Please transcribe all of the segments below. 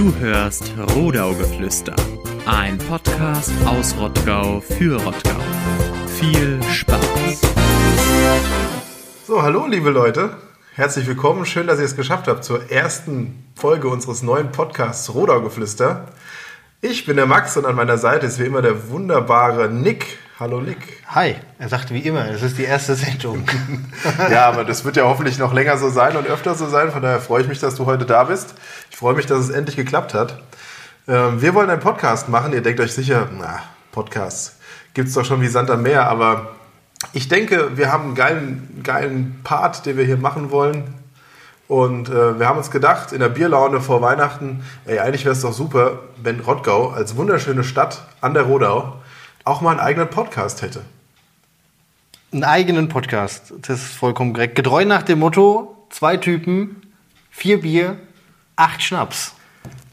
Du hörst Rodaugeflüster, ein Podcast aus Rottgau für Rottgau. Viel Spaß! So, hallo liebe Leute, herzlich willkommen. Schön, dass ihr es geschafft habt zur ersten Folge unseres neuen Podcasts Rodaugeflüster. Ich bin der Max und an meiner Seite ist wie immer der wunderbare Nick. Hallo Nick. Hi, er sagt wie immer, es ist die erste Sendung. Ja, aber das wird ja hoffentlich noch länger so sein und öfter so sein. Von daher freue ich mich, dass du heute da bist. Ich freue mich, dass es endlich geklappt hat. Ähm, Wir wollen einen Podcast machen. Ihr denkt euch sicher, na, Podcasts gibt es doch schon wie Sand am Meer. Aber ich denke, wir haben einen geilen, geilen Part, den wir hier machen wollen. Und äh, wir haben uns gedacht, in der Bierlaune vor Weihnachten, ey, eigentlich wäre es doch super, wenn Rottgau als wunderschöne Stadt an der Rodau auch mal einen eigenen Podcast hätte. Einen eigenen Podcast, das ist vollkommen korrekt. Getreu nach dem Motto, zwei Typen, vier Bier, acht Schnaps.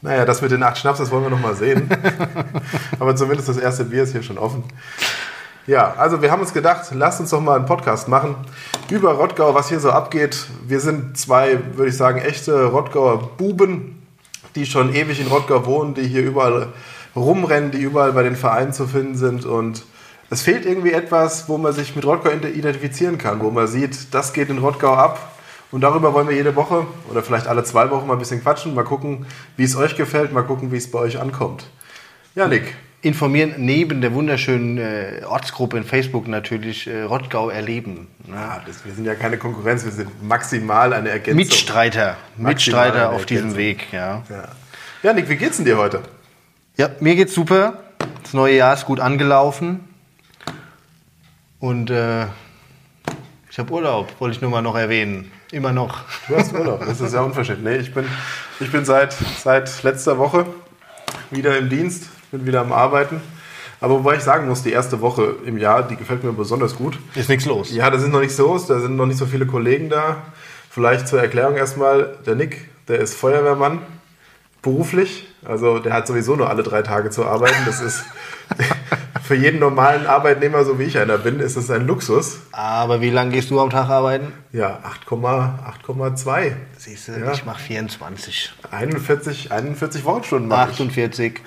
Naja, das mit den acht Schnaps, das wollen wir noch mal sehen. Aber zumindest das erste Bier ist hier schon offen. Ja, also wir haben uns gedacht, lasst uns doch mal einen Podcast machen über Rottgau, was hier so abgeht. Wir sind zwei, würde ich sagen, echte Rottgauer Buben, die schon ewig in Rottgau wohnen, die hier überall rumrennen, die überall bei den Vereinen zu finden sind. Und es fehlt irgendwie etwas, wo man sich mit Rottgau identifizieren kann, wo man sieht, das geht in Rottgau ab. Und darüber wollen wir jede Woche oder vielleicht alle zwei Wochen mal ein bisschen quatschen, mal gucken, wie es euch gefällt, mal gucken, wie es bei euch ankommt. Ja, Nick. Informieren neben der wunderschönen äh, Ortsgruppe in Facebook natürlich äh, Rottgau erleben. Ne? Ah, das, wir sind ja keine Konkurrenz, wir sind maximal eine Ergänzung. Mitstreiter, Maximal Mitstreiter auf diesem. Weg, ja. Ja. ja, Nick, wie geht's denn dir heute? Ja, mir geht's super. Das neue Jahr ist gut angelaufen. Und äh, ich habe Urlaub, wollte ich nur mal noch erwähnen. Immer noch. Du hast Urlaub, das ist ja unverschämt. Nee, ich bin, ich bin seit, seit letzter Woche wieder im Dienst, bin wieder am Arbeiten. Aber wobei ich sagen muss, die erste Woche im Jahr, die gefällt mir besonders gut. Ist nichts los. Ja, da sind noch nicht so, da sind noch nicht so viele Kollegen da. Vielleicht zur Erklärung erstmal, der Nick, der ist Feuerwehrmann, beruflich. Also der hat sowieso nur alle drei Tage zu arbeiten. Das ist für jeden normalen Arbeitnehmer, so wie ich einer bin, ist es ein Luxus. Aber wie lange gehst du am Tag arbeiten? Ja, 8,2. Siehst du, Ja. ich mache 24. 41, 41 Wochenstunden mache ich. 48.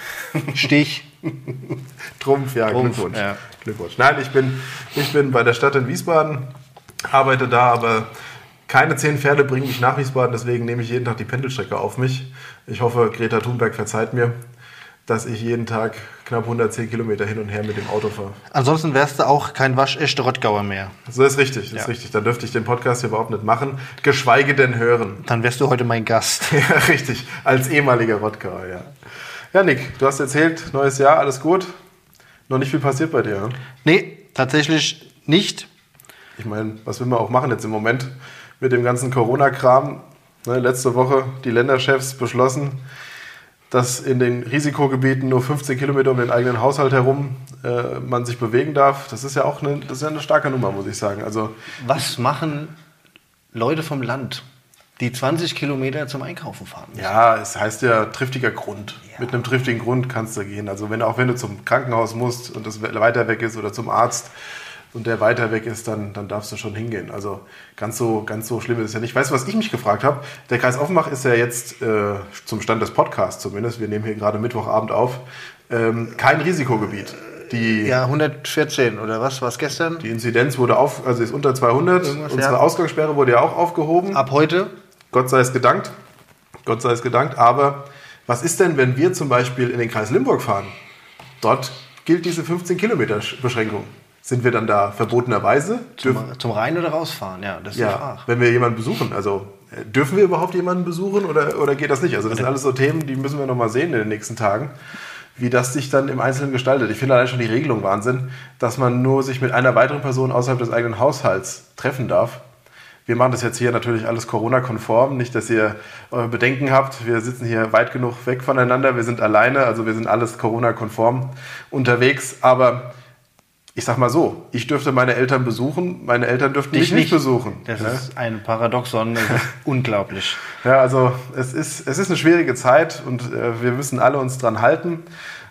Stich. Trumpf, ja, Trumpf, Glückwunsch. ja. Glückwunsch. Nein, ich bin, ich bin bei der Stadt in Wiesbaden, arbeite da, aber keine zehn Pferde bringen mich nach Wiesbaden, deswegen nehme ich jeden Tag die Pendelstrecke auf mich. Ich hoffe, Greta Thunberg verzeiht mir, dass ich jeden Tag knapp 110 Kilometer hin und her mit dem Auto fahre. Ansonsten wärst du auch kein waschechter Rottgauer mehr. So ist richtig, ist Ja. richtig. Dann dürfte ich den Podcast hier überhaupt nicht machen, geschweige denn hören. Dann wärst du heute mein Gast. Ja, richtig. Als ehemaliger Rottgauer, ja. Ja, Nick, du hast erzählt, neues Jahr, alles gut. Noch nicht viel passiert bei dir. Ne? Nee, tatsächlich nicht. Ich meine, was will man auch machen jetzt im Moment mit dem ganzen Corona-Kram? Ne, letzte Woche die Länderchefs beschlossen, dass in den Risikogebieten nur 15 Kilometer um den eigenen Haushalt herum äh, man sich bewegen darf. Das ist ja auch eine, das ist ja eine starke Nummer, muss ich sagen. Also Was machen Leute vom Land, die 20 Kilometer zum Einkaufen fahren müssen? Ja, es heißt ja triftiger Grund. Mit einem triftigen Grund kannst du gehen. Also wenn auch wenn du zum Krankenhaus musst und das weiter weg ist oder zum Arzt und der weiter weg ist, dann, dann darfst du schon hingehen. Also ganz so, ganz so schlimm ist es ja nicht. Weißt du, was ich mich gefragt habe? Der Kreis Offenbach ist ja jetzt äh, zum Stand des Podcasts zumindest, wir nehmen hier gerade Mittwochabend auf, ähm, kein Risikogebiet. Die, Ja, 114 oder was? Was gestern? die Inzidenz wurde auf, also ist unter 200. Irgendwas, Unsere ja. Ausgangssperre wurde ja auch aufgehoben. Ab heute? Gott sei es gedankt. Gott sei es gedankt. Aber was ist denn, wenn wir zum Beispiel in den Kreis Limburg fahren? Dort gilt diese 15 Kilometer Beschränkung. Sind wir dann da verbotenerweise? Zum, zum Rein- oder rausfahren? Ja, das ist die ja, Frage. wenn wir jemanden besuchen. Also äh, dürfen wir überhaupt jemanden besuchen oder, oder geht das nicht? Also das sind alles so Themen, die müssen wir noch mal sehen in den nächsten Tagen, wie das sich dann im Einzelnen gestaltet. Ich finde allein schon die Regelung Wahnsinn, dass man nur sich mit einer weiteren Person außerhalb des eigenen Haushalts treffen darf. Wir machen das jetzt hier natürlich alles Corona-konform. Nicht, dass ihr eure Bedenken habt. Wir sitzen hier weit genug weg voneinander. Wir sind alleine, also wir sind alles Corona-konform unterwegs. Aber ich sag mal so, ich dürfte meine Eltern besuchen, meine Eltern dürften mich Dich nicht nicht. besuchen. Das Ja? ist ein Paradoxon, das ist unglaublich. Ja, also es ist, es ist eine schwierige Zeit und äh, wir müssen alle uns dran halten.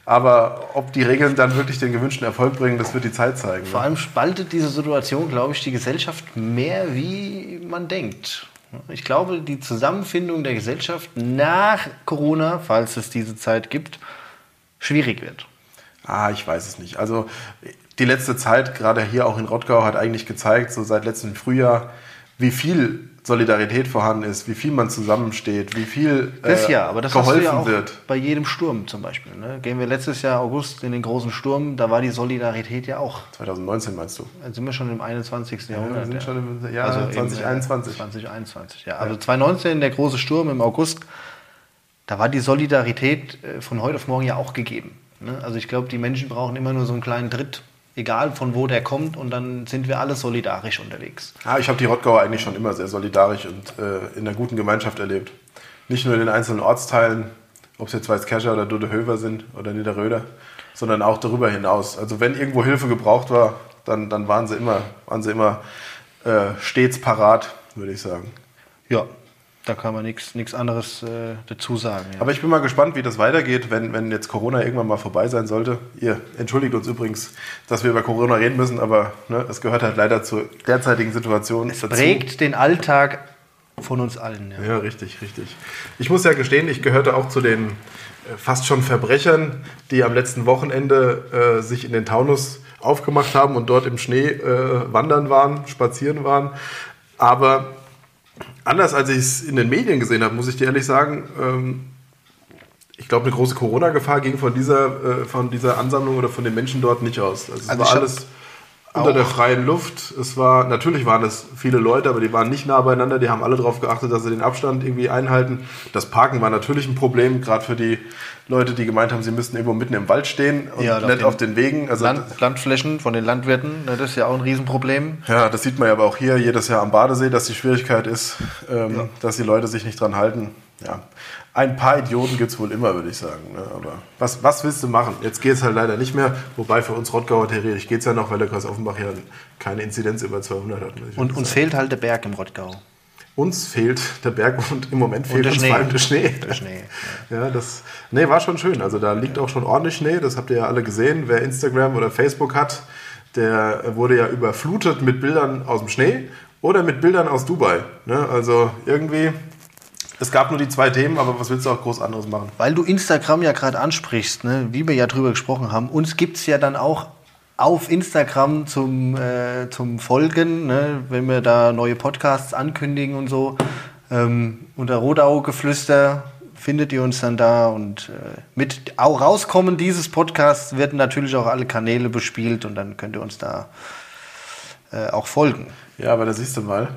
Aber ob die Regeln dann wirklich den gewünschten Erfolg bringen, das wird die Zeit zeigen. Vor Ne? allem spaltet diese Situation, glaube ich, die Gesellschaft mehr, wie man denkt. Ich glaube, die Zusammenfindung der Gesellschaft nach Corona, falls es diese Zeit gibt, schwierig wird. Ah, ich weiß es nicht. Also die letzte Zeit, gerade hier auch in Rottgau, hat eigentlich gezeigt, so seit letztem Frühjahr, wie viel Solidarität vorhanden ist, wie viel man zusammensteht, wie viel äh, Das ja, aber das geholfen ja auch wird. bei jedem Sturm zum Beispiel. Ne? Gehen wir letztes Jahr August in den großen Sturm, da war die Solidarität ja auch. 2019 meinst du? Dann sind wir schon im 21. Jahrhundert. wir sind ja. schon im Jahr Also im, äh, 2021. 2021, ja. Also 2019, der große Sturm im August, da war die Solidarität äh, von heute auf morgen ja auch gegeben. Ne? Also ich glaube, die Menschen brauchen immer nur so einen kleinen Tritt, egal von wo der kommt, und dann sind wir alle solidarisch unterwegs. Ah, ich habe die Rottgauer eigentlich schon immer sehr solidarisch und äh, in einer guten Gemeinschaft erlebt. Nicht nur in den einzelnen Ortsteilen, ob es jetzt Weißkescher oder Dudehöver sind oder Niederröder, sondern auch darüber hinaus. Also wenn irgendwo Hilfe gebraucht war, dann, dann waren sie immer, waren sie immer äh, stets parat, würde ich sagen. Ja, da kann man nichts anderes äh, dazu sagen. Ja. Aber ich bin mal gespannt, wie das weitergeht, wenn, wenn jetzt Corona irgendwann mal vorbei sein sollte. Ihr entschuldigt uns übrigens, dass wir über Corona reden müssen, aber ne, es gehört halt leider zur derzeitigen Situation es prägt den Alltag von uns allen. Ja. Ja, richtig, richtig. Ich muss ja gestehen, ich gehörte auch zu den äh, fast schon Verbrechern, die am letzten Wochenende äh, sich in den Taunus aufgemacht haben und dort im Schnee äh, wandern waren, spazieren waren. Aber anders als ich es in den Medien gesehen habe, muss ich dir ehrlich sagen, ähm, ich glaube, eine große Corona-Gefahr ging von dieser, äh, von dieser Ansammlung oder von den Menschen dort nicht aus. Also es Also ich war hab alles unter der freien Luft. Es war, natürlich waren es viele Leute, aber die waren nicht nah beieinander. Die haben alle darauf geachtet, dass sie den Abstand irgendwie einhalten. Das Parken war natürlich ein Problem, gerade für die Leute, die gemeint haben, sie müssten irgendwo mitten im Wald stehen und Ja, nicht den auf den Wegen. Also Land, Landflächen von den Landwirten, ne, das ist ja auch ein Riesenproblem. ja, das sieht man ja aber auch hier jedes Jahr am Badesee, dass die Schwierigkeit ist, ähm, dass die Leute sich nicht dran halten. Ja, ein paar Idioten gibt es wohl immer, würde ich sagen. Ne? Aber was, was willst du machen? Jetzt geht es halt leider nicht mehr. Wobei für uns Rottgauer theoretisch geht es ja noch, weil der Kreis Offenbach ja keine Inzidenz über 200 hat. Und uns fehlt halt der Berg im Rottgau. uns fehlt der Berg und im Moment fehlt uns vor allem der Schnee. Der Schnee. Ja, das nee, war schon schön. Also da liegt auch schon ordentlich Schnee, das habt ihr ja alle gesehen. Wer Instagram oder Facebook hat, der wurde ja überflutet mit Bildern aus dem Schnee oder mit Bildern aus Dubai. Ne? Also irgendwie, es gab nur die zwei Themen, aber was willst du auch groß anderes machen? Weil du Instagram ja gerade ansprichst, ne, wie wir ja drüber gesprochen haben, uns gibt es ja dann auch auf Instagram zum, äh, zum Folgen, ne, wenn wir da neue Podcasts ankündigen und so. Ähm, unter Rodau-Geflüster findet ihr uns dann da und äh, mit auch Rauskommen dieses Podcasts werden natürlich auch alle Kanäle bespielt und dann könnt ihr uns da äh, auch folgen. Ja, aber da siehst du mal,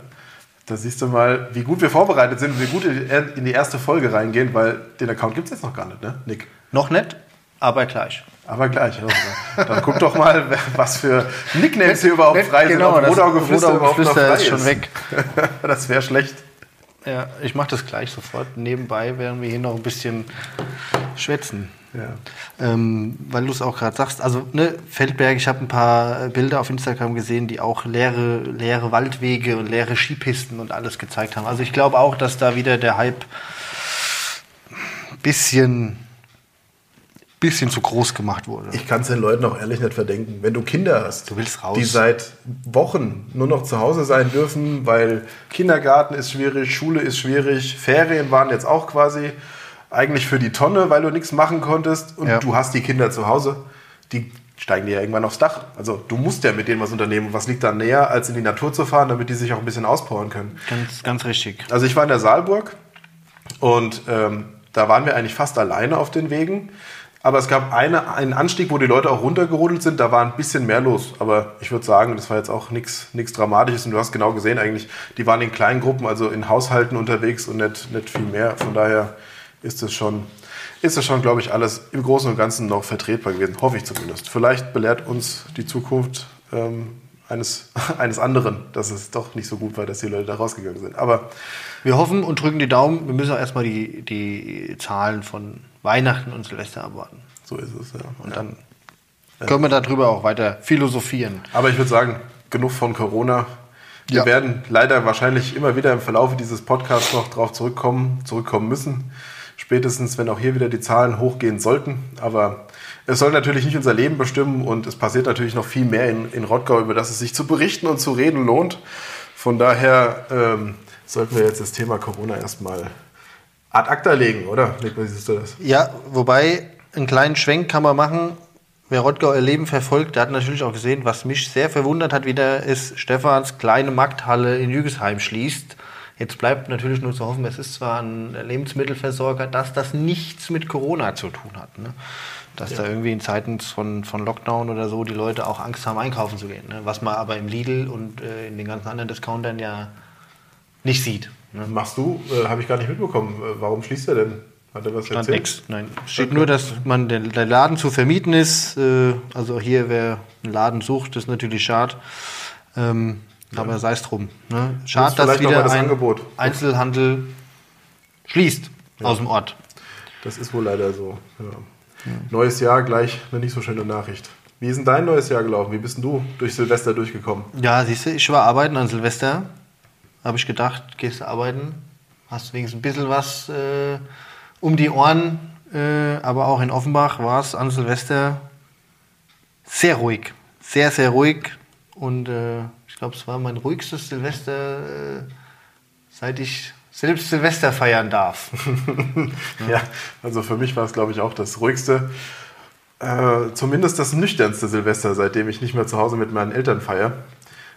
da siehst du mal, wie gut wir vorbereitet sind und wie gut in die erste Folge reingehen, weil den Account gibt es jetzt noch gar nicht, ne, Nick? Noch nicht, aber gleich. Aber gleich. Ja. Dann guck doch mal, was für Nicknames hier überhaupt frei sind. Genau, Ob das Rodau-Geflüster überhaupt noch frei ist schon weg. das wäre schlecht. Ja, ich mache das gleich sofort. Nebenbei werden wir hier noch ein bisschen schwätzen. Ja. Ähm, weil du es auch gerade sagst, also ne, Feldberg, ich habe ein paar äh, Bilder auf Instagram gesehen, die auch leere, leere Waldwege und leere Skipisten und alles gezeigt haben. Also ich glaube auch, dass da wieder der Hype bisschen, bisschen zu groß gemacht wurde. Ich kann es den Leuten auch ehrlich nicht verdenken. Wenn du Kinder hast, Du willst raus. die seit Wochen nur noch zu Hause sein dürfen, weil Kindergarten ist schwierig, Schule ist schwierig, Ferien waren jetzt auch quasi eigentlich für die Tonne, weil du nichts machen konntest und Ja. du hast die Kinder zu Hause, die steigen dir ja irgendwann aufs Dach. Also du musst ja mit denen was unternehmen. Was liegt da näher, als in die Natur zu fahren, damit die sich auch ein bisschen auspowern können? Ganz, ganz richtig. Also ich war in der Saalburg und ähm, da waren wir eigentlich fast alleine auf den Wegen. Aber es gab eine, einen Anstieg, wo die Leute auch runtergerodelt sind. Da war ein bisschen mehr los. Aber ich würde sagen, das war jetzt auch nichts Dramatisches. Und du hast genau gesehen eigentlich, die waren in kleinen Gruppen, also in Haushalten unterwegs und nicht, nicht viel mehr. Von daher ist es schon, ist es schon, glaube ich, alles im Großen und Ganzen noch vertretbar gewesen. Hoffe ich zumindest. Vielleicht belehrt uns die Zukunft ähm, eines, eines anderen, dass es doch nicht so gut war, dass die Leute da rausgegangen sind. Aber Wir hoffen und drücken die Daumen. Wir müssen auch erstmal die, die Zahlen von Weihnachten und Silvester abwarten. so ist es, ja. Und dann können wir darüber auch weiter philosophieren. Aber ich würde sagen, genug von Corona. Wir Ja. werden leider wahrscheinlich immer wieder im Verlauf dieses Podcasts noch darauf zurückkommen, zurückkommen müssen. Spätestens, wenn auch hier wieder die Zahlen hochgehen sollten. Aber es soll natürlich nicht unser Leben bestimmen und es passiert natürlich noch viel mehr in, in Rottgau, über das es sich zu berichten und zu reden lohnt. Von daher ähm, sollten wir jetzt das Thema Corona erstmal ad acta legen, oder? Wie siehst du das? Ja, wobei einen kleinen Schwenk kann man machen. Wer Rottgau ihr Leben verfolgt, der hat natürlich auch gesehen, was mich sehr verwundert hat wieder, ist Stefans kleine Markthalle in Jügesheim schließt. Jetzt bleibt natürlich nur zu hoffen, es ist zwar ein Lebensmittelversorger, dass das nichts mit Corona zu tun hat. Ne? Dass da irgendwie in Zeiten von, von Lockdown oder so die Leute auch Angst haben, einkaufen zu gehen. Ne? Was man aber im Lidl und äh, in den ganzen anderen Discountern ja nicht sieht. Ne? Machst du, äh, habe ich gar nicht mitbekommen. Äh, Warum schließt er denn? Hat er was Stand erzählt? nix. Nein. Steht nur, dass man der, der Laden zu vermieten ist. Äh, also hier, wer einen Laden sucht, ist natürlich schade. Ähm, Aber sei es drum. Ne? Schade, dass wieder das ein Angebot. Einzelhandel schließt aus dem Ort. Das ist wohl leider so. Ja. Neues Jahr, gleich eine nicht so schöne Nachricht. Wie ist denn dein neues Jahr gelaufen? Wie bist denn du durch Silvester durchgekommen? Ja, siehst du, ich war arbeiten an Silvester. Habe ich gedacht, gehst du arbeiten, hast wenigstens ein bisschen was äh, um die Ohren. Äh, aber auch in Offenbach war es an Silvester sehr ruhig. Sehr, sehr ruhig. Und äh, glaube, es war mein ruhigstes Silvester, äh, seit ich selbst Silvester feiern darf. Ja, also für mich war es, glaube ich, auch das ruhigste, äh, zumindest das nüchternste Silvester, seitdem ich nicht mehr zu Hause mit meinen Eltern feiere.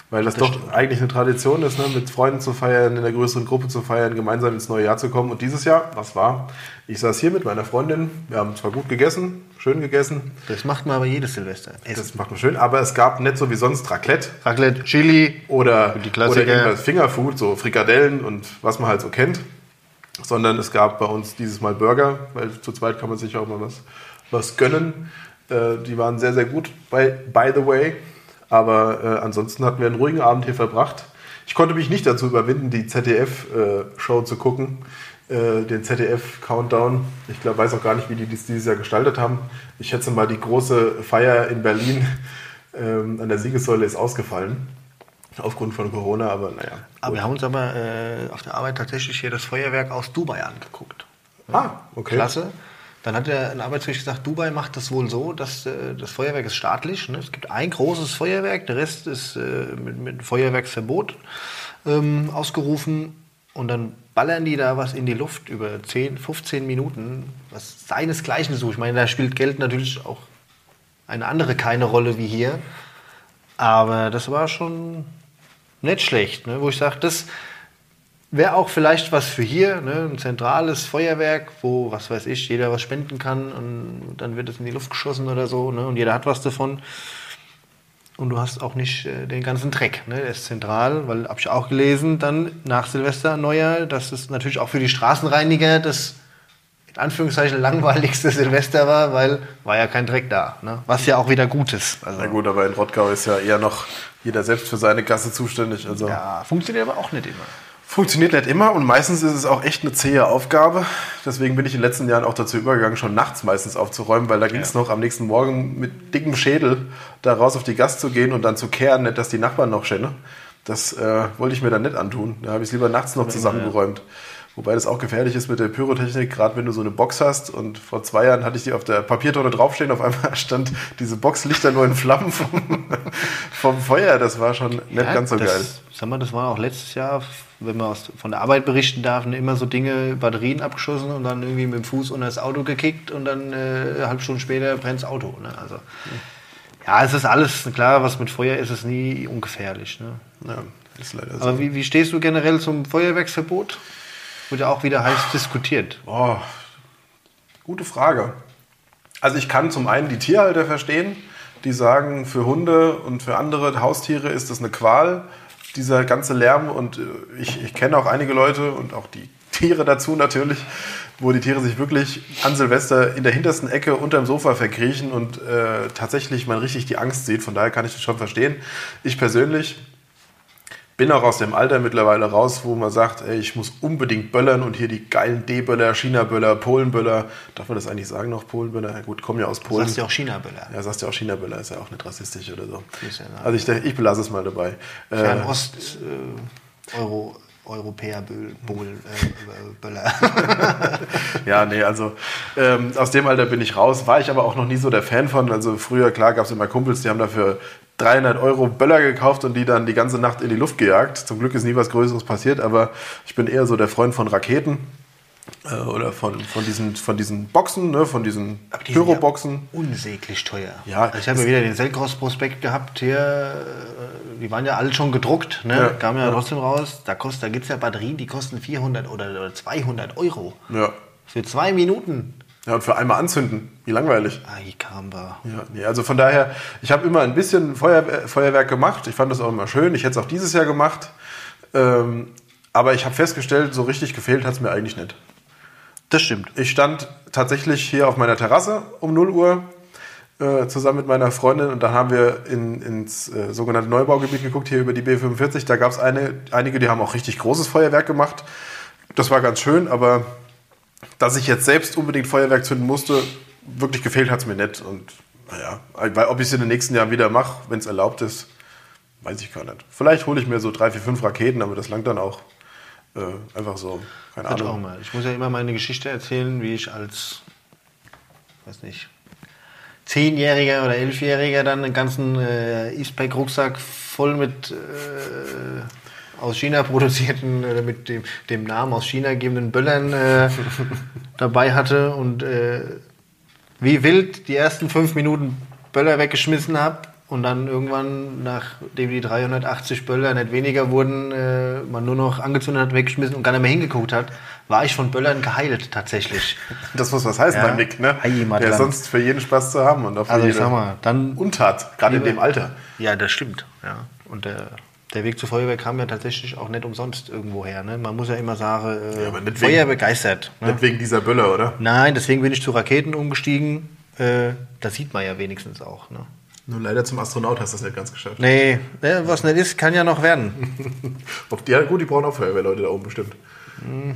Weil das, doch eigentlich eine Tradition ist, ne? mit Freunden zu feiern, in einer größeren Gruppe zu feiern, gemeinsam ins neue Jahr zu kommen. Und dieses Jahr, was war? Ich saß hier mit meiner Freundin, wir haben zwar gut gegessen, schön gegessen, Das macht man aber jedes Silvester. das macht man schön, aber es gab nicht so wie sonst Raclette Raclette, Chili, oder, Die Klassiker. oder irgendwas Fingerfood, so Frikadellen und was man halt so kennt. Sondern es gab bei uns dieses Mal Burger, weil zu zweit kann man sich auch mal was, was gönnen. Äh, die waren sehr, sehr gut, by, by the way. Aber äh, ansonsten hatten wir einen ruhigen Abend hier verbracht. Ich konnte mich nicht dazu überwinden, die ZDF-Show zu gucken, äh, den ZDF-Countdown. Ich glaube, weiß auch gar nicht, wie die das dieses Jahr gestaltet haben. Ich schätze mal, die große Feier in Berlin ähm, an der Siegessäule ist ausgefallen. Aufgrund von Corona, aber naja. Aber wir haben uns aber äh, auf der Arbeit tatsächlich hier das Feuerwerk aus Dubai angeguckt. Ah, okay. Klasse. Dann hat der ein Arbeitskollege gesagt, Dubai macht das wohl so, dass äh, das Feuerwerk ist staatlich. Ne? Es gibt ein großes Feuerwerk, der Rest ist äh, mit, mit Feuerwerksverbot ähm, ausgerufen. Und dann ballern die da was in die Luft über 10, 15 Minuten, was seinesgleichen sucht. Ich meine, da spielt Geld natürlich auch eine andere keine Rolle wie hier. Aber das war schon nicht schlecht, ne? wo ich sage, das wäre auch vielleicht was für hier, ne? ein zentrales Feuerwerk, wo, was weiß ich, jeder was spenden kann und dann wird es in die Luft geschossen oder so ne? und jeder hat was davon. Und du hast auch nicht äh, den ganzen Dreck. Ne? Der ist zentral, weil, habe ich auch gelesen, dann nach Silvester Neujahr, dass es natürlich auch für die Straßenreiniger das in Anführungszeichen langweiligste Silvester war, weil war ja kein Dreck da. Ne? Was ja auch wieder gut ist. Also, Na gut, aber in Rottgau ist ja eher noch jeder selbst für seine Gasse zuständig. Also ja, funktioniert aber auch nicht immer. Funktioniert nicht immer und meistens ist es auch echt eine zähe Aufgabe. Deswegen bin ich in den letzten Jahren auch dazu übergegangen, schon nachts meistens aufzuräumen, weil da ging es noch am nächsten Morgen mit dickem Schädel da raus auf die Gas zu gehen und dann zu kehren, nicht dass die Nachbarn noch schenne. Das äh, wollte ich mir dann nicht antun. Da habe ich es lieber nachts noch zusammengeräumt. Wobei das auch gefährlich ist mit der Pyrotechnik, gerade wenn du so eine Box hast. Und vor zwei Jahren hatte ich die auf der Papiertonne draufstehen. Auf einmal stand diese Box Lichter nur in Flammen vom, vom Feuer. Das war schon nicht Ja, ganz so das, geil. Sag mal, das war auch letztes Jahr, wenn man aus, von der Arbeit berichten darf, ne, immer so Dinge, Batterien abgeschossen und dann irgendwie mit dem Fuß unter das Auto gekickt und dann äh, eine halbe Stunde später brennt das Auto. Ne? Also, ja, es ist alles, klar, was mit Feuer ist, ist nie ungefährlich. Ne? Ja, ist leider so. Aber wie, wie stehst du generell zum Feuerwerksverbot? Wurde ja auch wieder heiß diskutiert. Oh, gute Frage. Also ich kann zum einen die Tierhalter verstehen, die sagen, für Hunde und für andere Haustiere ist das eine Qual, dieser ganze Lärm. Und äh, ich, ich kenne auch einige Leute und auch die Tiere dazu natürlich, wo die Tiere sich wirklich an Silvester in der hintersten Ecke unterm Sofa verkriechen und äh, tatsächlich man richtig die Angst sieht. Von daher kann ich das schon verstehen. Ich persönlich bin auch aus dem Alter mittlerweile raus, wo man sagt, ey, ich muss unbedingt böllern und hier die geilen D-Böller, China-Böller, Polen-Böller. Darf man das eigentlich sagen noch, Polen-Böller? Ja, gut, kommen ja aus Du Polen. sagst ja auch China-Böller. Ja, sagst ja auch China-Böller, ist ja auch nicht rassistisch oder so. Ja? Also ich, ich belasse es mal dabei. Äh, Fernost, äh, Euro, Europäer äh, Böller. Ja, nee, also ähm, aus dem Alter bin ich raus. War ich aber auch noch nie so der Fan von. Also früher, klar, gab es immer Kumpels, die haben dafür 300 Euro Böller gekauft und die dann die ganze Nacht in die Luft gejagt. Zum Glück ist nie was Größeres passiert, aber ich bin eher so der Freund von Raketen äh, oder von, von, diesen, von diesen Boxen, ne, von diesen die Pyroboxen. Ja unsäglich teuer. Ja, also ich habe ja wieder den Selkros-Prospekt gehabt hier. äh, Die waren ja alle schon gedruckt, ne? Ja, Kam ja, ja. trotzdem raus. Da, kostet, da gibt es ja Batterien, die kosten 400 oder, oder 200 Euro. Ja. Für zwei Minuten. Ja, und für einmal anzünden. Wie langweilig. Ay, Caramba. Ja, nee, also von daher, ich habe immer ein bisschen Feuer, äh, Feuerwerk gemacht. Ich fand das auch immer schön. Ich hätte es auch dieses Jahr gemacht. Ähm, aber ich habe festgestellt, so richtig gefehlt hat es mir eigentlich nicht. Das stimmt. Ich stand tatsächlich hier auf meiner Terrasse um 0 Uhr äh, zusammen mit meiner Freundin und dann haben wir in, ins äh, sogenannte Neubaugebiet geguckt, hier über die B45. Da gab es eine, einige, die haben auch richtig großes Feuerwerk gemacht. Das war ganz schön, aber dass ich jetzt selbst unbedingt Feuerwerk zünden musste, wirklich gefehlt hat es mir nicht. Und naja, weil ob ich es in den nächsten Jahren wieder mache, wenn es erlaubt ist, weiß ich gar nicht. Vielleicht hole ich mir so drei, vier, fünf Raketen, aber das langt dann auch. Äh, einfach so, keine Könnte auch Ahnung. mal. Ich muss ja immer meine Geschichte erzählen, wie ich als, weiß nicht, Zehnjähriger oder Elfjähriger dann einen ganzen äh, Eastpack-Rucksack voll mit äh, aus China produzierten oder mit dem, dem Namen aus China gegebenen Böllern äh, dabei hatte und äh, wie wild die ersten fünf Minuten Böller weggeschmissen habe und dann irgendwann, nachdem die 380 Böller nicht weniger wurden, äh, man nur noch angezündet hat, weggeschmissen und gar nicht mehr hingeguckt hat, war ich von Böllern geheilt tatsächlich. Das muss was heißen Ja. beim Nick, ne? Ei, Der ist sonst für jeden Spaß zu haben und für Also ich jede sag mal, dann Untat, gerade in dem Alter. Ja, das stimmt. Ja. Und der, der Weg zur Feuerwehr kam ja tatsächlich auch nicht umsonst irgendwo her. Ne? Man muss ja immer sagen, äh, Ja, nicht Feuer wegen- begeistert. Ne? Nicht wegen dieser Böller, oder? Nein, deswegen bin ich zu Raketen umgestiegen. Äh, das sieht man ja wenigstens auch. Ne? Nur leider zum Astronaut hast du das nicht ganz geschafft. Nee, ne, was nicht ist, kann ja noch werden. Ja, gut, die brauchen auch Feuerwehrleute da oben bestimmt.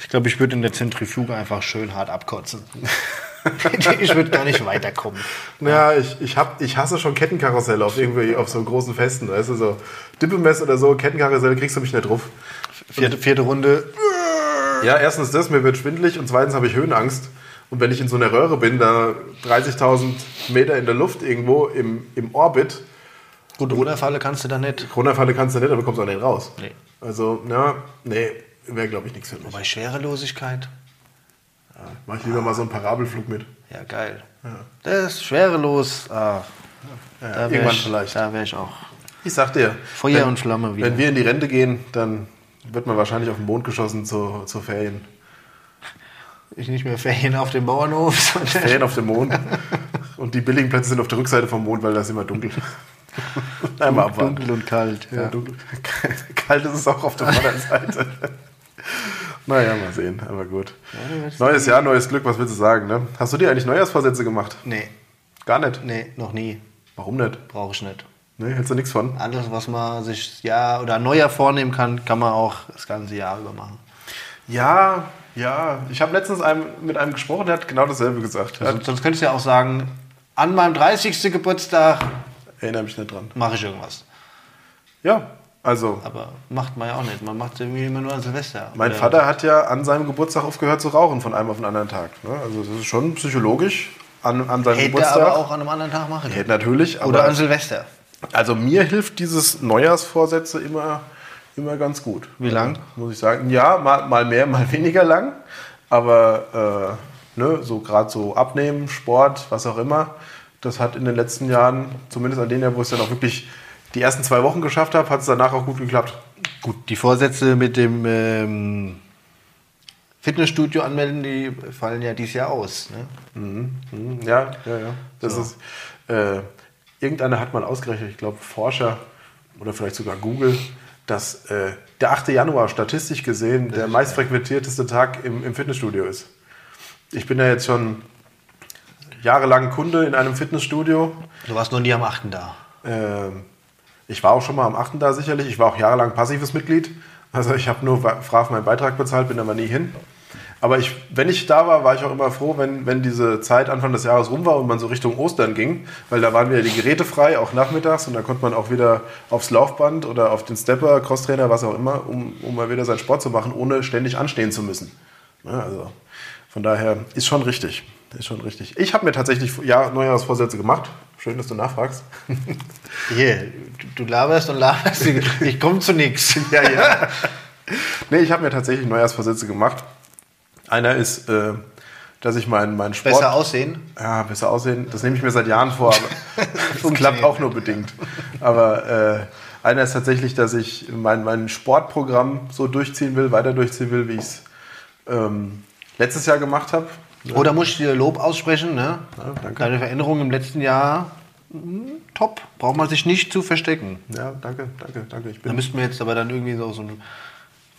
Ich glaube, ich würde in der Zentrifuge einfach schön hart abkotzen. ich würde gar nicht weiterkommen. Ja, ich, ich, hab, ich hasse schon Kettenkarusselle auf irgendwie auf so großen Festen. Weißt du, so Dippemess oder so, Kettenkarusselle kriegst du mich nicht drauf. Vierte, vierte Runde. Ja, erstens das, mir wird schwindelig und zweitens habe ich Höhenangst. Und wenn ich in so einer Röhre bin, da 30.000 Meter in der Luft irgendwo im, im Orbit, Gut, runterfalle kannst du da nicht. runterfalle kannst du nicht, aber kommst auch nicht raus. Nee. Also, na, nee, wäre glaube ich nichts für mich. Bei Schwerelosigkeit. Mach ich lieber mal so einen Parabelflug mit. Ja, geil. Das ist schwerelos. Ah, da wär irgendwann ich, vielleicht. Da wäre ich auch. Ich sag dir, Feuer wenn, und Flamme wieder. Wenn wir in die Rente gehen, dann wird man wahrscheinlich auf den Mond geschossen zu, zu Ferien. Ich nicht mehr Ferien auf dem Bauernhof, sondern Ferien auf dem Mond. Und die billigen Plätze sind auf der Rückseite vom Mond, weil da ist immer dunkel. Einmal abwarten. dunkel und kalt. Ja, Ja. dunkel. Kalt ist es auch auf der Vorderseite. Naja, mal sehen, aber gut. Neues Jahr, neues Glück, was willst du sagen? Ne? Hast du dir eigentlich Neujahrsvorsätze gemacht? Nee, Gar nicht. nee, noch nie. Warum nicht? Brauche ich nicht. Ne, hältst du nichts von? Alles, was man sich ja oder neuer vornehmen kann, kann man auch das ganze Jahr über machen. Ja, ja. Ich habe letztens einem, mit einem gesprochen, der hat genau dasselbe gesagt. Also, sonst könntest du ja auch sagen, an meinem 30. Geburtstag erinnere mich nicht dran. mache ich irgendwas. Ja, also Aber macht man ja auch nicht. Man macht es irgendwie immer nur an Silvester. Mein Oder- Vater hat ja an seinem Geburtstag aufgehört zu rauchen von einem auf den anderen Tag. Ne? Also das ist schon psychologisch an, an seinem Hätte Geburtstag. aber auch an einem anderen Tag machen Hätte können. natürlich, aber Oder an Silvester. also mir hilft dieses Neujahrsvorsätze immer, immer ganz gut. Wie lang? Muss ich sagen. Ja, mal, mal mehr, mal weniger lang. Aber äh, ne, so gerade so Abnehmen, Sport, was auch immer, das hat in den letzten Jahren, zumindest an den Jahren, wo es dann auch wirklich die ersten zwei Wochen geschafft habe, hat es danach auch gut geklappt. Gut, die Vorsätze mit dem ähm, Fitnessstudio anmelden, die fallen ja dieses Jahr aus. Ne? Mhm, Ja, ja, ja. Das ist, äh, irgendeiner hat mal ausgerechnet, ich glaube Forscher oder vielleicht sogar Google, dass äh, der 8. Januar statistisch gesehen der meistfrequentierteste Tag im, im Fitnessstudio ist. Ich bin ja jetzt schon jahrelang Kunde in einem Fitnessstudio. Du warst noch nie am 8. da. Ähm, ich war auch schon mal am 8. da sicherlich. Ich war auch jahrelang passives Mitglied. Also ich habe nur brav meinen Beitrag bezahlt, bin aber nie hin. Aber ich, wenn ich da war, war ich auch immer froh, wenn, wenn diese Zeit Anfang des Jahres rum war und man so Richtung Ostern ging, weil da waren wieder die Geräte frei, auch nachmittags, und da konnte man auch wieder aufs Laufband oder auf den Stepper, Crosstrainer, was auch immer, um, um mal wieder seinen Sport zu machen, ohne ständig anstehen zu müssen. Ja, also von daher ist schon richtig. Ist schon richtig. Ich habe mir tatsächlich ja, Neujahrsvorsätze gemacht, Schön, dass du nachfragst. Hier, du, du laberst und laberst, ich komme zu nichts. ja, ja. Nee, ich habe mir tatsächlich Neujahrsvorsätze gemacht. Einer ist, äh, dass ich meinen mein Sport... Besser aussehen. Ja, besser aussehen. Das nehme ich mir seit Jahren vor, aber das klappt auch nur bedingt. Aber äh, einer ist tatsächlich, dass ich mein, mein Sportprogramm so durchziehen will, weiter durchziehen will, wie ich es ähm, letztes Jahr gemacht habe. Oder muss ich dir Lob aussprechen, ne? Ja. Deine Veränderung im letzten Jahr, mm, top. Braucht man sich nicht zu verstecken. Ja, danke, danke, danke. Ich Da bin, müssten wir jetzt aber dann irgendwie so, so ein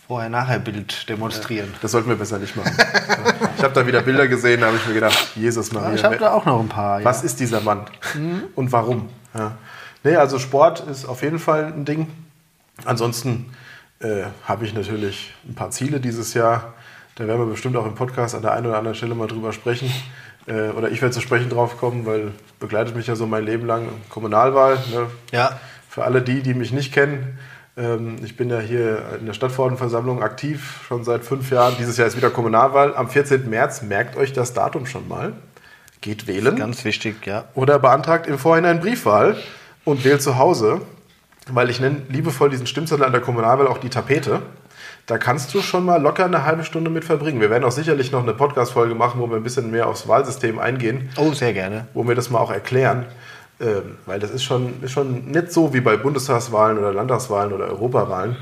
Vorher-Nachher-Bild demonstrieren. das sollten wir besser nicht machen. ich habe da wieder Bilder gesehen, da habe ich mir gedacht, Jesus Maria. ich habe da auch noch ein paar. Was ist dieser Mann und warum? Ja. Nee, also Sport ist auf jeden Fall ein Ding. Ansonsten äh, habe ich natürlich ein paar Ziele dieses Jahr. Da werden wir bestimmt auch im Podcast an der einen oder anderen Stelle mal drüber sprechen. Äh, oder ich werde zu sprechen drauf kommen, weil begleitet mich ja so mein Leben lang Kommunalwahl. Ne? Ja. Für alle die, die mich nicht kennen, ähm, ich bin ja hier in der Stadtverordnetenversammlung aktiv, schon seit fünf Jahren. Dieses Jahr ist wieder Kommunalwahl. Am 14. März, merkt euch das Datum schon mal. Geht wählen. Ganz wichtig, ja. Oder beantragt im Vorhinein Briefwahl und wählt zu Hause, weil ich nenne liebevoll diesen Stimmzettel an der Kommunalwahl auch die Tapete. Da kannst du schon mal locker eine halbe Stunde mit verbringen. Wir werden auch sicherlich noch eine Podcast-Folge machen, wo wir ein bisschen mehr aufs Wahlsystem eingehen, Oh, sehr gerne. wo wir das mal auch erklären. Ähm, weil das ist schon, ist schon nicht so wie bei Bundestagswahlen oder Landtagswahlen oder Europawahlen.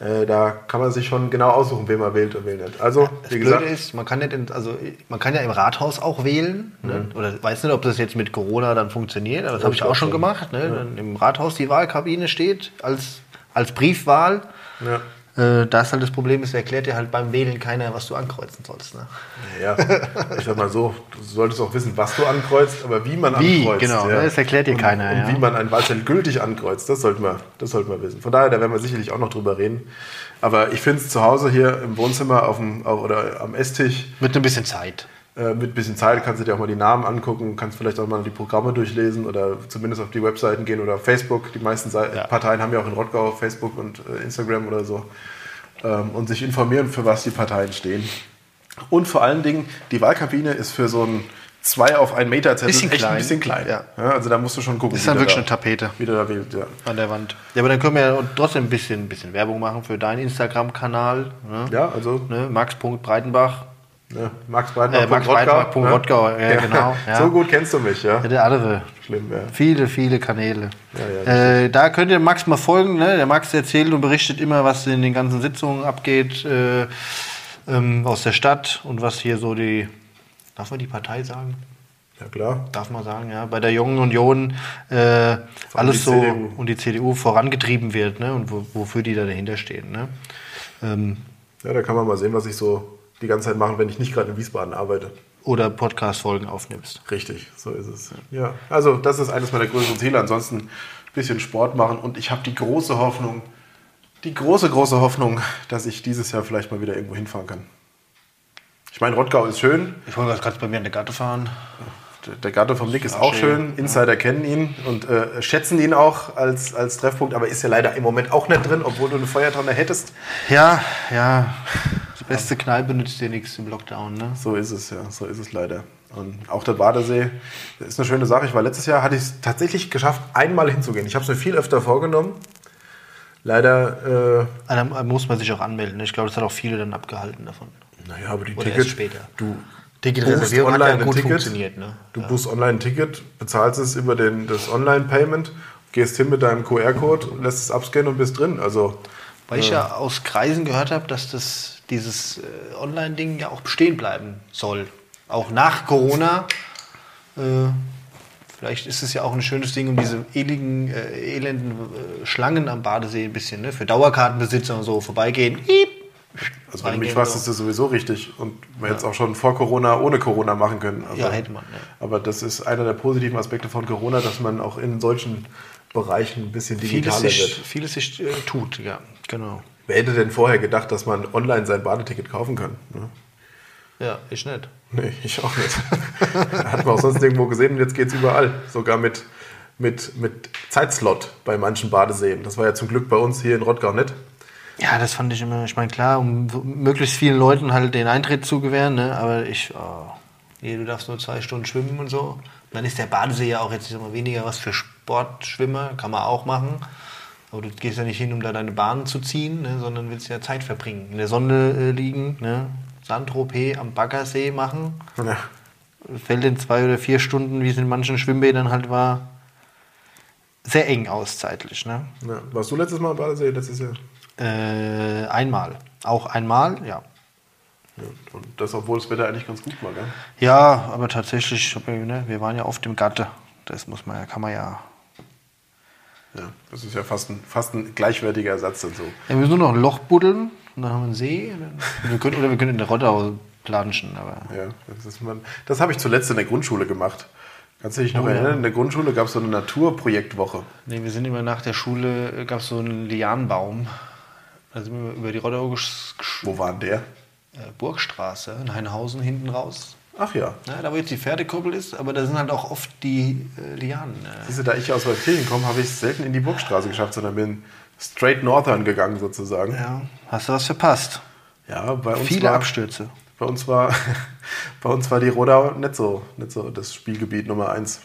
Äh, da kann man sich schon genau aussuchen, wen man wählt und wen nicht. Also, Das wie gesagt, Blöde ist, man kann, nicht in, also, man kann ja im Rathaus auch wählen. Ne? Mhm. Oder weiß nicht, ob das jetzt mit Corona dann funktioniert, aber das habe ich auch schon gemacht. Ne? Dann Im Rathaus die Wahlkabine steht als, als Briefwahl. ja. Äh, da ist halt das Problem, es erklärt dir halt beim Wählen keiner, was du ankreuzen sollst. Ne? Ja, ich sag mal so, du solltest auch wissen, was du ankreuzt, aber wie man Wie, ankreuzt. genau, ne, das erklärt dir und, keiner, Und ja. wie man einen Wahlzettel gültig ankreuzt, das sollte man, das sollte man wissen. Von daher, da werden wir sicherlich auch noch drüber reden. Aber ich finde es zu Hause hier im Wohnzimmer auf dem, oder am Esstisch Mit ein bisschen Zeit. Äh, mit ein bisschen Zeit kannst du dir auch mal die Namen angucken, kannst vielleicht auch mal die Programme durchlesen oder zumindest auf die Webseiten gehen oder auf Facebook. Die meisten Seiten, Ja. Parteien haben ja auch in Rottgau Facebook und äh, Instagram oder so. Ähm, und sich informieren, für was die Parteien stehen. Und vor allen Dingen, die Wahlkabine ist für so ein 2 auf 1 Meter Zettel Bisschen echt klein. ein bisschen klein. Ja. also da musst du schon gucken, Das ist dann wirklich da, eine Tapete wie der da wählt. Ja. an der Wand. Ja, aber dann können wir ja trotzdem ein bisschen, ein bisschen Werbung machen für deinen Instagram-Kanal. Ne? ja, also Ne? Max.breitenbach. ne, Max Breitenbach. Äh, Max Breitenbach, Punkt Rottgau, ja, genau, ja. So gut kennst du mich, ja. Ja, der andere. Schlimm, ja. Viele, viele Kanäle. Ja, ja, äh, da könnt ihr Max mal folgen. Ne? Der Max erzählt und berichtet immer, was in den ganzen Sitzungen abgeht äh, ähm, aus der Stadt und was hier so die. Darf man die Partei sagen? Ja, klar. Darf man sagen, ja. Bei der Jungen Union äh, alles so CDU. und die CDU vorangetrieben wird ne? und wo, wofür die da dahinter stehen. Ne? Ähm, Ja, da kann man mal sehen, was ich so die ganze Zeit mache, wenn ich nicht gerade in Wiesbaden arbeite. oder Podcast-Folgen aufnimmst. Richtig, so ist es. Ja, also das ist eines meiner größeren Ziele. Ansonsten ein bisschen Sport machen und ich habe die große Hoffnung, die große, große Hoffnung, dass ich dieses Jahr vielleicht mal wieder irgendwo hinfahren kann. Ich meine, Rottgau ist schön, Ich wollte gerade bei mir in der Gatte fahren. der- Gatte vom Nick ist auch schön, schön, Insider kennen ihn und äh, schätzen ihn auch als, als Treffpunkt, aber ist ja leider im Moment auch nicht drin, obwohl du eine Feuertonne hättest. Ja, ja. Beste Kneipe nützt dir nichts im Lockdown, ne? So ist es, ja, so ist es leider. Und auch der Badesee das ist eine schöne Sache. Ich war letztes Jahr, hatte ich es tatsächlich geschafft, einmal hinzugehen. Ich habe es mir viel öfter vorgenommen. Leider, äh, Da muss man sich auch anmelden. ne? Ich glaube, das hat auch viele dann abgehalten davon. naja, aber die Oder Ticket, erst später. du Ticketreservierung hat ja online ein gut Ticket, funktioniert, ne? du buchst online ein Ticket, bezahlst es über den, das Online-Payment, gehst hin mit deinem QR-Code, lässt es abscannen und bist drin. Also, Weil ich ja aus Kreisen gehört habe, dass das, dieses äh, Online-Ding ja auch bestehen bleiben soll. Auch nach Corona. Äh, vielleicht ist es ja auch ein schönes Ding, um diese ewigen, äh, elenden äh, Schlangen am Badesee ein bisschen, ne? Für Dauerkartenbesitzer und so vorbeigehen. Also wenn du mich fragst, ist das sowieso richtig. Und man hätte es auch schon vor Corona, ohne Corona machen können. Also, Ja, hätte man, ja. Aber das ist einer der positiven Aspekte von Corona, dass man auch in solchen Bereichen ein bisschen digitaler Vieles sich, wird. vieles sich äh, tut, ja, genau. Wer hätte denn vorher gedacht, dass man online sein Badeticket kaufen kann? Ne? Ja, ich nicht. Nee, ich auch nicht. Hat man auch sonst irgendwo gesehen und jetzt geht es überall. Sogar mit, mit, mit Zeitslot bei manchen Badeseen. Das war ja zum Glück bei uns hier in Rottgau nicht. Ja, das fand ich immer, ich meine, klar, um möglichst vielen Leuten halt den Eintritt zu gewähren, ne? aber ich, oh, Hier, du darfst nur zwei Stunden schwimmen und so. Dann ist der Badesee ja auch jetzt mal, weniger was für Sportschwimmer, kann man auch machen. Aber du gehst ja nicht hin, um da deine Bahn zu ziehen, ne, sondern willst ja Zeit verbringen. In der Sonne äh, liegen, ne, Saint-Tropez am Baggersee machen. Ja. Fällt in zwei oder vier Stunden, wie es in manchen Schwimmbädern halt war, sehr eng aus zeitlich. Ne? Ja. Warst du letztes Mal am Badesee? Letztes Jahr? Äh, einmal. Auch einmal, ja. Ja. Und das, obwohl das Wetter eigentlich ganz gut war, gell? Ja, aber tatsächlich, ne, wir waren ja oft im Gatte. Das muss man ja, kann man ja. Ja. Das ist ja fast ein, fast ein gleichwertiger Ersatz und so. Ja, wir müssen nur noch ein Loch buddeln und dann haben wir einen See. Wir können, oder wir können in der Rottau planschen, aber. Ja, das, ist man, das habe ich zuletzt in der Grundschule gemacht. Kannst du dich noch Oh, ja. erinnern? In der Grundschule gab es so eine Naturprojektwoche. Nee, wir sind immer nach der Schule, gab es so einen Lianenbaum. Da sind wir über die Rottau gesch gesch Wo war denn der? äh, Burgstraße in Heinhausen hinten raus. Ach ja. Ja, da wo jetzt die Pferdekuppel ist, aber da sind halt auch oft die äh, Lianen. Äh. Siehst du, da ich aus Waldkirchen komme, habe ich es selten in die Burgstraße geschafft, sondern bin straight northern gegangen sozusagen. Ja, hast du was verpasst? Ja, bei uns Viele war, Abstürze. Bei uns war, bei uns war die Rodau nicht so, nicht so das Spielgebiet Nummer eins,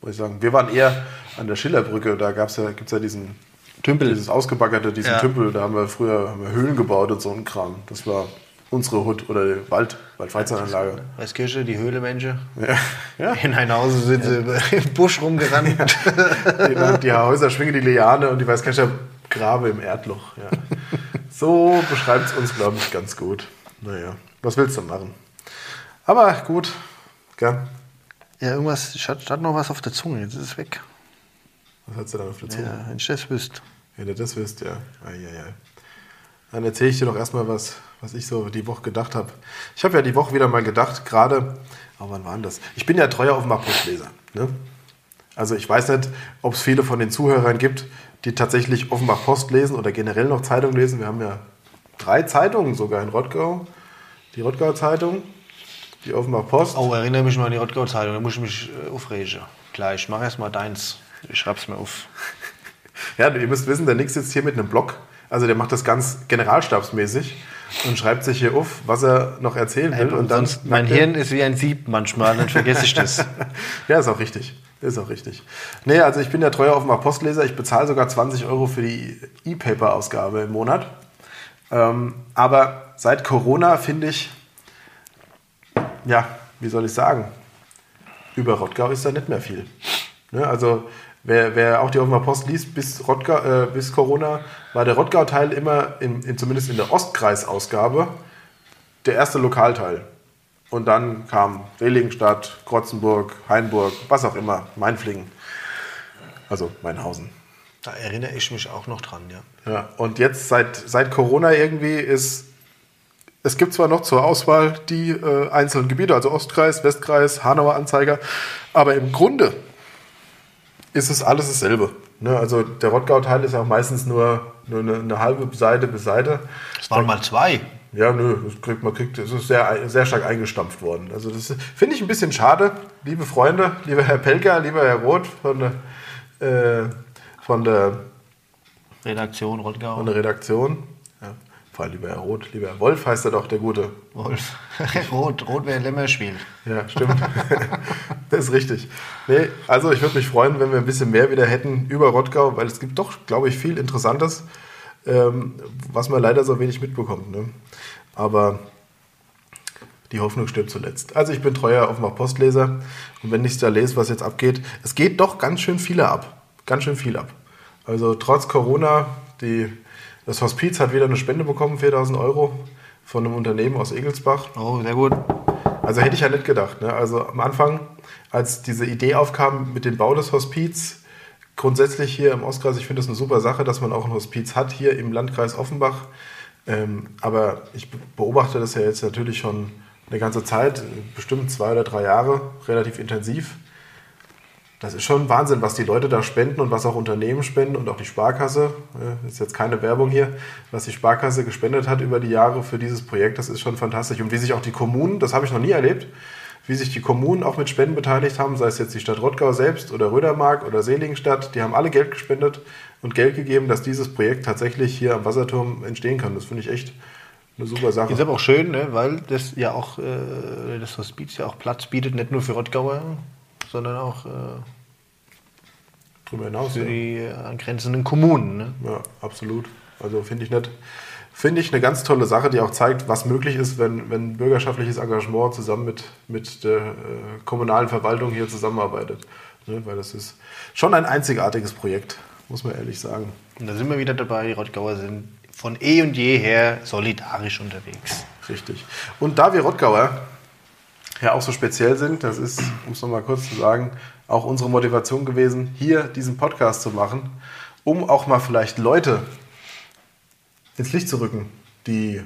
muss ich sagen. Wir waren eher an der Schillerbrücke, da gab's ja, gibt es ja diesen Tümpel. dieses ausgebaggerte, diesen Ja. Tümpel, da haben wir früher haben wir Höhlen gebaut und so ein Kram. Das war unsere Hut oder die Wald, Waldfreizeitanlage. Weißkirche, die Höhlemenschen. Ja. ja. In Heinhausen sind sie im Busch rumgerannt. Die, die Häuser schwingen die Liane und die Weißkircher Grabe im Erdloch. Ja. So beschreibt es uns, glaube ich, ganz gut. Naja, was willst du machen? Aber gut, gell? ja, irgendwas, ich hatte noch was auf der Zunge, jetzt ist es weg. Was hast du dann auf der Zunge? Ja, wenn ich das wüsste. Wenn du das wisst, ja. Eieiei. Dann erzähle ich dir doch erstmal was, was ich so die Woche gedacht habe. Ich habe ja die Woche wieder mal gedacht, gerade, oh, wann war denn das? Ich bin ja treuer Offenbach-Postleser. Ne? Also ich weiß nicht, ob es viele von den Zuhörern gibt, die tatsächlich Offenbach Post lesen oder generell noch Zeitung lesen. Wir haben ja drei Zeitungen sogar in Rottgau. Die Rottgau Zeitung, die Offenbach Post. Oh, erinnere mich mal an die Rottgau-Zeitung, da muss ich mich äh, aufregen. Gleich, mach erst mal deins. Ich schreib's mir auf. Ja, ihr müsst wissen, der Nix sitzt hier mit einem Blog. Also der macht das ganz generalstabsmäßig und schreibt sich hier auf, was er noch erzählen will. und dann Sonst, mein Hirn ist wie ein Sieb manchmal, dann vergesse ich das. Ja, ist auch richtig. Ist auch richtig. Nee, also ich bin ja treuer Offenbach Postleser. Ich bezahle sogar 20 Euro für die E-Paper-Ausgabe im Monat. Ähm, aber seit Corona finde ich, ja, wie soll ich sagen, über Rottgau ist da nicht mehr viel. Ne? Also wer, wer auch die Offenbach Post liest, bis, Rottgau, äh, bis Corona war der Rottgau-Teil immer, in, in, zumindest in der Ostkreisausgabe, der erste Lokalteil. Und dann kam Seligenstadt, Krotzenburg, Hainburg, was auch immer, Mainflingen. Also Mainhausen. Da erinnere ich mich auch noch dran, ja. Ja, und jetzt seit, seit Corona irgendwie ist, es gibt zwar noch zur Auswahl die äh, einzelnen Gebiete, also Ostkreis, Westkreis, Hanauer Anzeiger, aber im Grunde ist es alles dasselbe. Ne? Also der Rottgau-Teil ist ja auch meistens nur, nur eine, eine halbe Seite bis Seite. Es waren mal zwei. Ja, nö, das kriegt, man kriegt, es ist sehr, sehr stark eingestampft worden. Also das finde ich ein bisschen schade, liebe Freunde, lieber Herr Pelker, lieber Herr Roth von der, äh, von der, Redaktion Rottgau. von der Redaktion. Vor allem lieber Herr Roth, lieber Herr Wolf heißt er doch, der Gute. Wolf. Rot, Rot wer Lämmer spielt. Ja, stimmt. das ist richtig. Nee, also ich würde mich freuen, wenn wir ein bisschen mehr wieder hätten über Rottgau, weil es gibt doch, glaube ich, viel Interessantes, ähm, was man leider so wenig mitbekommt. Ne? Aber die Hoffnung stirbt zuletzt. Also ich bin treuer Offenbach Postleser und wenn ich da lese, was jetzt abgeht, es geht doch ganz schön viele ab. Ganz schön viel ab. Also trotz Corona, die, das Hospiz hat wieder eine Spende bekommen, 4000 Euro von einem Unternehmen aus Egelsbach. Oh, sehr gut. Also hätte ich ja nicht gedacht. Ne? Also am Anfang, als diese Idee aufkam mit dem Bau des Hospiz, grundsätzlich hier im Ostkreis, ich finde das eine super Sache, dass man auch ein Hospiz hat hier im Landkreis Offenbach. Ähm, aber ich be- beobachte das ja jetzt natürlich schon eine ganze Zeit, bestimmt zwei oder drei Jahre, relativ intensiv. Das ist schon Wahnsinn, was die Leute da spenden und was auch Unternehmen spenden und auch die Sparkasse. Ist jetzt keine Werbung hier, was die Sparkasse gespendet hat über die Jahre für dieses Projekt, das ist schon fantastisch. Und wie sich auch die Kommunen, das habe ich noch nie erlebt, wie sich die Kommunen auch mit Spenden beteiligt haben, sei es jetzt die Stadt Rottgau selbst oder Rödermark oder Seligenstadt, die haben alle Geld gespendet und Geld gegeben, dass dieses Projekt tatsächlich hier am Wasserturm entstehen kann. Das finde ich echt eine super Sache. Ist aber auch schön, ne? weil das ja auch äh, das Hospiz ja auch Platz bietet, nicht nur für Rottgauer, sondern auch äh, Drüber hinaus. für Ja. die angrenzenden Kommunen. Ne? ja, absolut. Also finde ich nicht. Finde ich eine ganz tolle Sache, die auch zeigt, was möglich ist, wenn, wenn bürgerschaftliches Engagement zusammen mit, mit der äh, kommunalen Verwaltung hier zusammenarbeitet. Ne? Weil das ist schon ein einzigartiges Projekt, muss man ehrlich sagen. Und da sind wir wieder dabei, die Rottgauer sind von eh und je her solidarisch unterwegs. Richtig. Und da wir Rottgauer ja auch so speziell sind, das ist, um es nochmal kurz zu sagen, auch unsere Motivation gewesen, hier diesen Podcast zu machen, um auch mal vielleicht Leute ins Licht zu rücken, die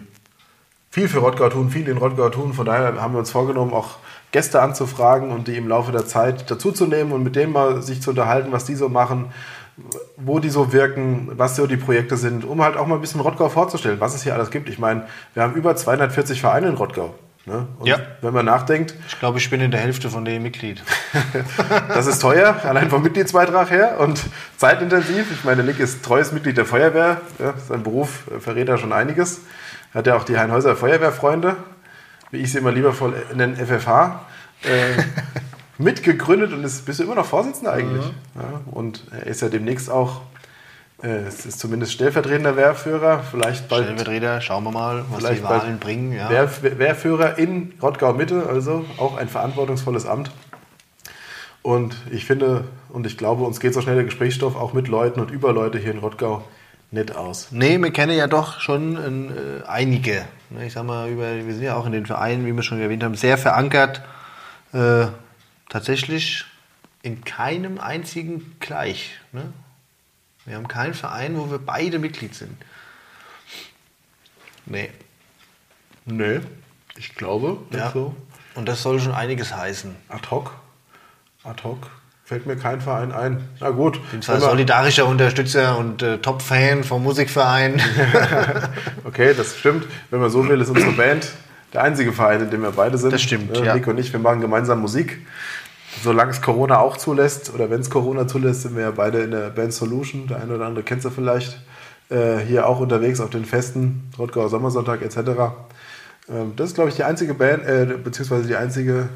viel für Rottgau tun, viel in Rottgau tun. Von daher haben wir uns vorgenommen, auch Gäste anzufragen und die im Laufe der Zeit dazuzunehmen und mit denen mal sich zu unterhalten, was die so machen, wo die so wirken, was so die Projekte sind, um halt auch mal ein bisschen Rottgau vorzustellen, was es hier alles gibt. Ich meine, wir haben über 240 Vereine in Rottgau. Ne? Und Ja. wenn man nachdenkt, Ich glaube, ich bin in der Hälfte von dem Mitglied. das ist teuer, allein vom Mitgliedsbeitrag her und zeitintensiv. Ich meine, Nick ist treues Mitglied der Feuerwehr. Ja, sein Beruf verrät ja schon einiges. Hat ja auch die Heinhäuser Feuerwehrfreunde, wie ich sie immer liebevoll nenne, FFH, äh, mitgegründet und ist, bist du immer noch Vorsitzender eigentlich. Ja, und er ist ja demnächst auch, es ist zumindest stellvertretender Wehrführer, vielleicht bald Stellvertreter, schauen wir mal, was Vielleicht die Wahlen bringen. Ja. Wehr, Wehrführer in Rottgau-Mitte, also auch ein verantwortungsvolles Amt. Und ich finde und ich glaube, uns geht so schnell der Gesprächsstoff auch mit Leuten und über Leute hier in Rottgau nicht aus. Nee, wir kennen ja doch schon äh, einige. Ne, Ich sag mal, über, wir sind ja auch in den Vereinen, wie wir schon erwähnt haben, sehr verankert. Äh, tatsächlich in keinem einzigen gleich. Ne? Wir haben keinen Verein, wo wir beide Mitglied sind. Nee. Nee, ich glaube, nicht Ja. so. Und das soll schon einiges heißen. Ad hoc, ad hoc fällt mir kein Verein ein. Na gut, Ich bin zwar solidarischer Unterstützer und äh, Top-Fan vom Musikverein. Okay, das stimmt. Wenn man so will, ist unsere Band der einzige Verein, in dem wir beide sind. Das stimmt, Äh, ja. Nick und ich, wir machen gemeinsam Musik. Solange es Corona auch zulässt, oder wenn es Corona zulässt, sind wir ja beide in der Band Solution. Der eine oder andere kennt sie vielleicht. Äh, hier auch unterwegs auf den Festen, Rottgauer Sommersonntag etc. Ähm, das ist, glaube ich, die einzige Band, äh, beziehungsweise die einzige,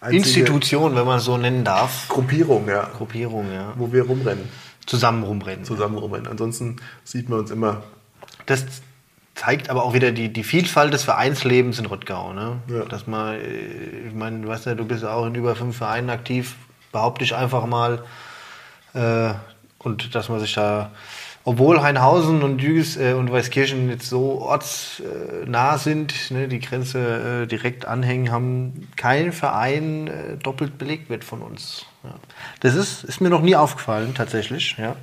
einzige Institution, wenn man so nennen darf. Gruppierung, ja, Gruppierung, ja. wo wir rumrennen, Zusammen rumrennen. zusammen rumrennen. Ansonsten sieht man uns immer Das zeigt aber auch wieder die, die Vielfalt des Vereinslebens in Rottgau. Ne? Ja. Dass man, äh, ich meine, du weißt ja, du bist auch in über fünf Vereinen aktiv, behaupte ich einfach mal. Äh, und dass man sich da, obwohl Heinhausen und Jüges äh, und Weißkirchen jetzt so ortsnah sind, ne, die Grenze äh, direkt anhängen, haben kein Verein äh, doppelt belegt wird von uns. Ja. Das ist, ist mir noch nie aufgefallen, tatsächlich. Ja.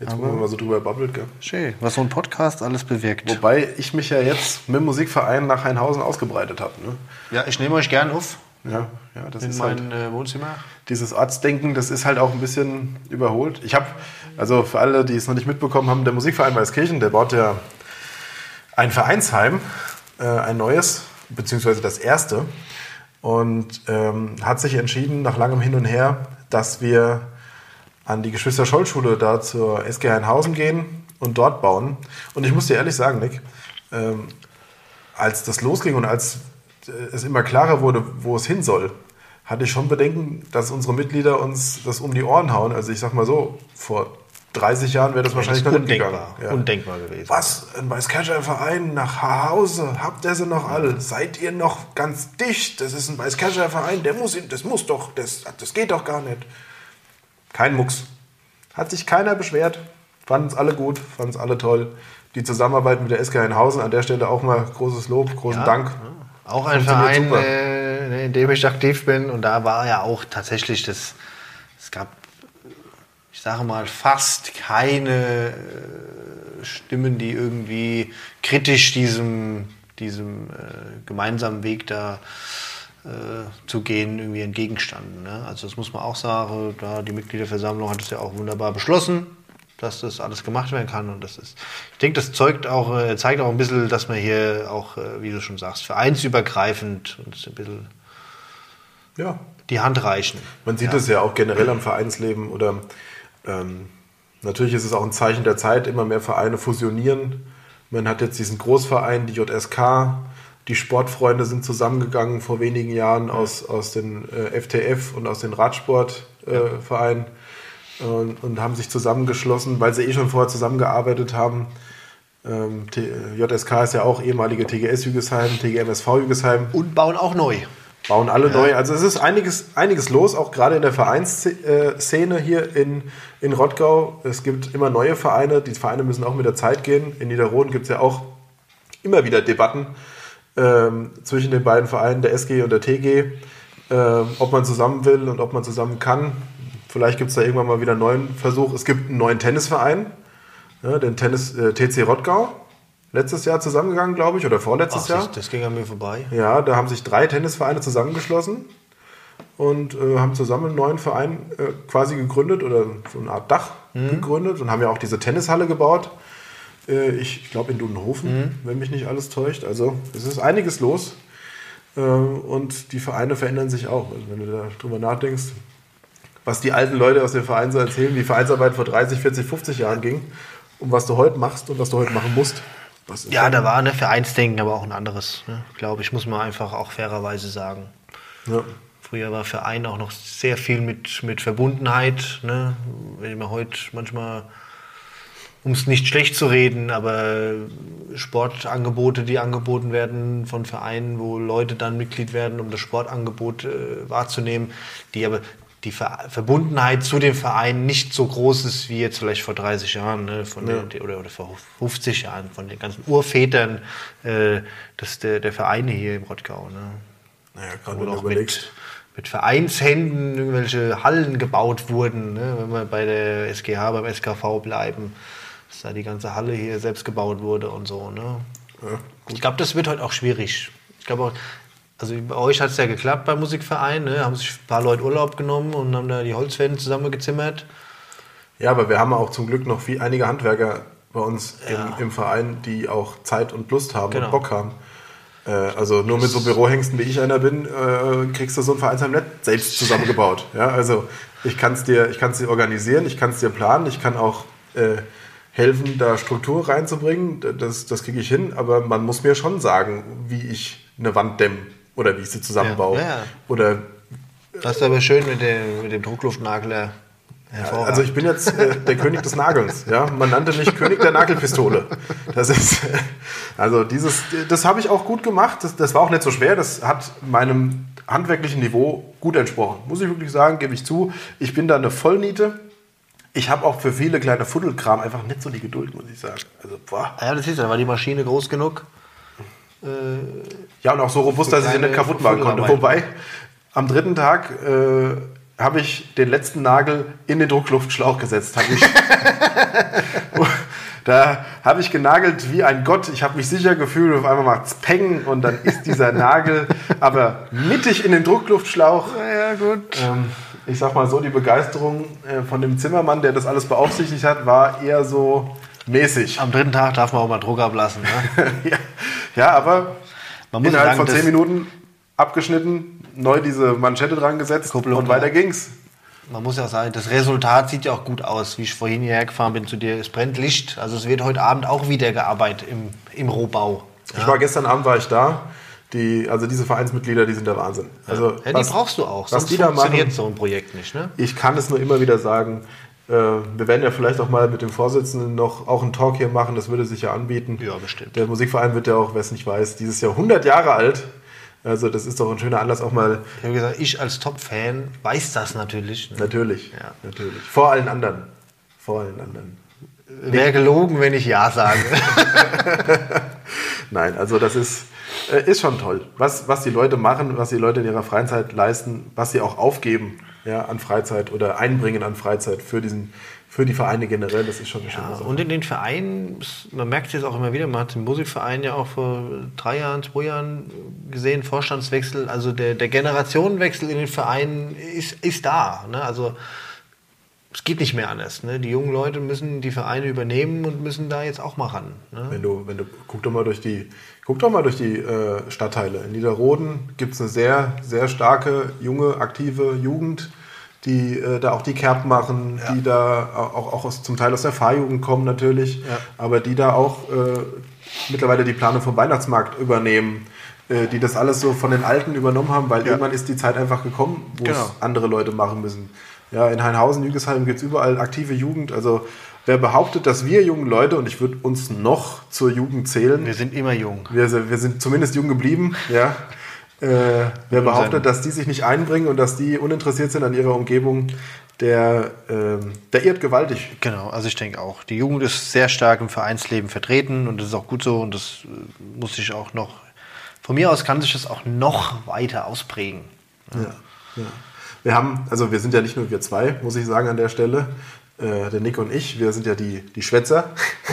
Jetzt, wo man mal so drüber babbelt, gell? Schön, was so ein Podcast alles bewirkt. Wobei ich mich ja jetzt mit dem Musikverein nach Heinhausen ausgebreitet habe. Ne? Ja, ich nehme euch gern auf Ja, ja, das in ist halt mein äh, Wohnzimmer. dieses Ortsdenken, das ist halt auch ein bisschen überholt. Ich habe, also für alle, die es noch nicht mitbekommen haben, der Musikverein Weißkirchen, der baut ja ein Vereinsheim, äh, ein neues, beziehungsweise das erste, und ähm, hat sich entschieden, nach langem Hin und Her, dass wir an die Geschwister-Scholl-Schule da zur SG Heinhausen gehen und dort bauen. Und ich muss dir ehrlich sagen, Nick, ähm, als das losging und als äh, es immer klarer wurde, wo es hin soll, hatte ich schon Bedenken, dass unsere Mitglieder uns das um die Ohren hauen. Also ich sag mal so, vor 30 Jahren wäre das wahrscheinlich das noch undenkbar. Ja. Undenkbar gewesen. Was? Ein Weißkircher Verein nach Hause? Habt ihr sie noch alle? Seid ihr noch ganz dicht? Das ist ein Weißkircher Verein, der muss, das muss doch, das, das geht doch gar nicht. Kein Mucks. Hat sich keiner beschwert. Fanden es alle gut, fanden es alle toll. Die Zusammenarbeit mit der SK Heinhausen, an der Stelle auch mal großes Lob, großen Dank. Auch ein Verein, äh, in dem ich aktiv bin. Und da war ja auch tatsächlich das, es gab, ich sage mal, fast keine äh, Stimmen, die irgendwie kritisch diesem, diesem äh, gemeinsamen Weg da zu gehen, irgendwie entgegenstanden. Ne? Also das muss man auch sagen, da die Mitgliederversammlung hat es ja auch wunderbar beschlossen, dass das alles gemacht werden kann. Und das ist, ich denke, das zeugt auch, äh, zeigt auch ein bisschen, dass man hier auch, äh, wie du schon sagst, vereinsübergreifend uns ein bisschen Ja, die Hand reichen. Man sieht es ja auch generell am Vereinsleben oder ähm, natürlich ist es auch ein Zeichen der Zeit, immer mehr Vereine fusionieren Man hat jetzt diesen Großverein, die JSK, die Sportfreunde sind zusammengegangen vor wenigen Jahren aus, aus den äh, FTF und aus den Radsportvereinen äh, und, und haben sich zusammengeschlossen, weil sie eh schon vorher zusammengearbeitet haben. Ähm, JSK ist ja auch ehemalige TGS Jügesheim, TGMSV Jügesheim Und bauen auch neu. bauen alle neu. Also es ist einiges, einiges los, auch gerade in der Vereinsszene hier in, in Rottgau. Es gibt immer neue Vereine. Die Vereine müssen auch mit der Zeit gehen. In Niederroden gibt es ja auch immer wieder Debatten ähm, zwischen den beiden Vereinen, der SG und der TG, ähm, ob man zusammen will und ob man zusammen kann. Vielleicht gibt es da irgendwann mal wieder einen neuen Versuch. Es gibt einen neuen Tennisverein, ja, den Tennis, äh, TC Rottgau. Letztes Jahr zusammengegangen, glaube ich, oder vorletztes Ach, Jahr. das, das ging an mir vorbei. Ja, da haben sich drei Tennisvereine zusammengeschlossen und äh, haben zusammen einen neuen Verein äh, quasi gegründet oder so eine Art Dach gegründet und haben ja auch diese Tennishalle gebaut. Äh, ich ich glaube in Dudenhofen, wenn mich nicht alles täuscht. Also es ist einiges los äh, und die Vereine verändern sich auch. Also, wenn du da drüber nachdenkst, was die alten Leute aus den Vereinen so erzählen, wie Vereinsarbeit vor 30, 40, 50 Jahren ging und was du heute machst und was du heute machen musst. Ja, schon- da war ne Vereinsdenken, aber auch ein anderes, ne? glaube ich, muss man einfach auch fairerweise sagen. ja. Früher war Verein auch noch sehr viel mit, mit Verbundenheit. Ne? Wenn man heute manchmal, um es nicht schlecht zu reden, aber Sportangebote, die angeboten werden von Vereinen, wo Leute dann Mitglied werden, um das Sportangebot äh, wahrzunehmen, die aber die Ver Verbundenheit zu dem Verein nicht so groß ist wie jetzt vielleicht vor 30 Jahren ne, von Ja. den, oder, oder vor 50 Jahren von den ganzen Urvätern äh, des, der, der Vereine hier im Rottgau. Ne? Naja, gerade wenn auch überlegst. mit, mit Vereinshänden irgendwelche Hallen gebaut wurden. Ne? Wenn wir bei der SGH, beim SKV bleiben, dass da die ganze Halle hier selbst gebaut wurde und so. Ne? Ja, Ich glaube, das wird heute auch schwierig. Ich glaube auch, also bei euch hat es ja geklappt beim Musikverein, ne? haben sich ein paar Leute Urlaub genommen und haben da die Holzwände zusammengezimmert. Ja, aber wir haben auch zum Glück noch viel, einige Handwerker bei uns Ja. im, im Verein, die auch Zeit und Lust haben Genau. und Bock haben. Äh, also nur mit so Bürohengsten, wie ich einer bin, äh, kriegst du so ein Vereinsheim nicht selbst zusammengebaut. Ja, also ich kann es dir, ich kann's dir organisieren, ich kann es dir planen, ich kann auch äh, helfen, da Struktur reinzubringen. Das, das kriege ich hin, aber man muss mir schon sagen, wie ich eine Wand dämme oder wie ich sie zusammenbaue. Ja, ja. Oder Das ist aber schön mit dem, mit dem Druckluftnagler. Hervorragend. Also ich bin jetzt äh, der König des Nagels. Ja? Man nannte mich König der Nagelpistole. Das ist äh, also dieses, das habe ich auch gut gemacht. Das, das war auch nicht so schwer. Das hat meinem handwerklichen Niveau gut entsprochen. Muss ich wirklich sagen, gebe ich zu. Ich bin da eine Vollniete. Ich habe auch für viele kleine Fuddelkram einfach nicht so die Geduld, muss ich sagen. Also boah. Ah ja, das ist ja, war die Maschine groß genug. Ja, und auch so robust, dass ich sie nicht kaputt machen konnte. Wobei, am dritten Tag äh, habe ich den letzten Nagel in den Druckluftschlauch gesetzt. Ich, da habe ich genagelt wie ein Gott. Ich habe mich sicher gefühlt und auf einmal macht es Peng und dann ist dieser Nagel aber mittig in den Druckluftschlauch. Ja, gut. Ähm, ich sag mal so, die Begeisterung äh, von dem Zimmermann, der das alles beaufsichtigt hat, war eher so mäßig. Am dritten Tag darf man auch mal Druck ablassen. Ne? ja, ja, aber Man muss innerhalb sagen, von zehn Minuten abgeschnitten, neu diese Manschette dran gesetzt Kupplung und weiter dran. ging's. Man muss ja auch sagen, das Resultat sieht ja auch gut aus, wie ich vorhin hierher gefahren bin zu dir. Es brennt Licht. Also es wird heute Abend auch wieder gearbeitet im, im Rohbau. Ich war gestern Abend war ich da. Die, also diese Vereinsmitglieder, die sind der Wahnsinn. Also Ja, die was- brauchst du auch. Was Sonst die da funktioniert machen, so ein Projekt nicht. Ne? ich kann es nur immer wieder sagen. Äh, wir werden ja vielleicht auch mal mit dem Vorsitzenden noch auch einen Talk hier machen. Das würde sich ja anbieten. Ja, bestimmt. Der Musikverein wird ja auch, wer es nicht weiß, dieses Jahr 100 Jahre alt. Also das ist doch ein schöner Anlass auch mal Ich habe gesagt, ich als Top-Fan weiß das natürlich. Ne? Natürlich, Ja. natürlich. Vor allen anderen. Vor allen anderen. Wäre gelogen, wenn ich Ja sage. Nein, also das ist, äh, ist schon toll. Was, was die Leute machen, was die Leute in ihrer Freizeit leisten, was sie auch aufgeben ja, an Freizeit oder einbringen an Freizeit für, diesen, für die Vereine generell, das ist schon eine schöne Ja, Sache. und in den Vereinen, man merkt es jetzt auch immer wieder, man hat den Musikverein ja auch vor drei Jahren, zwei Jahren gesehen, Vorstandswechsel, also der, der Generationenwechsel in den Vereinen ist, ist da. Ne? Also es geht nicht mehr anders. Ne? Die jungen Leute müssen die Vereine übernehmen und müssen da jetzt auch mal ran. Ne? Wenn du, wenn du, guck doch mal durch die, guck doch mal durch die äh, Stadtteile. In Niederroden gibt es eine sehr, sehr starke, junge, aktive Jugend, die äh, da auch die Kerb machen, die da auch, auch aus, zum Teil aus der Fahrjugend kommen natürlich, Ja. aber die da auch äh, mittlerweile die Planung vom Weihnachtsmarkt übernehmen, äh, die das alles so von den Alten übernommen haben, weil Ja. irgendwann ist die Zeit einfach gekommen, wo Genau. es andere Leute machen müssen. Ja, in Heinhausen, Jügesheim gibt es überall aktive Jugend. Also wer behauptet, dass wir jungen Leute, und ich würde uns noch zur Jugend zählen, Wir sind immer jung. wir, sind- wir sind zumindest jung geblieben, ja. Äh, wer behauptet, dass die sich nicht einbringen und dass die uninteressiert sind an ihrer Umgebung, der, ähm, der irrt gewaltig. Genau, also ich denke auch. Die Jugend ist sehr stark im Vereinsleben vertreten und das ist auch gut so und das äh, muss sich auch noch, von mir aus kann sich das auch noch weiter ausprägen. Ja, ja. Wir haben, also wir sind ja nicht nur wir zwei, muss ich sagen, an der Stelle. Äh, der Nick und ich, wir sind ja die, die Schwätzer,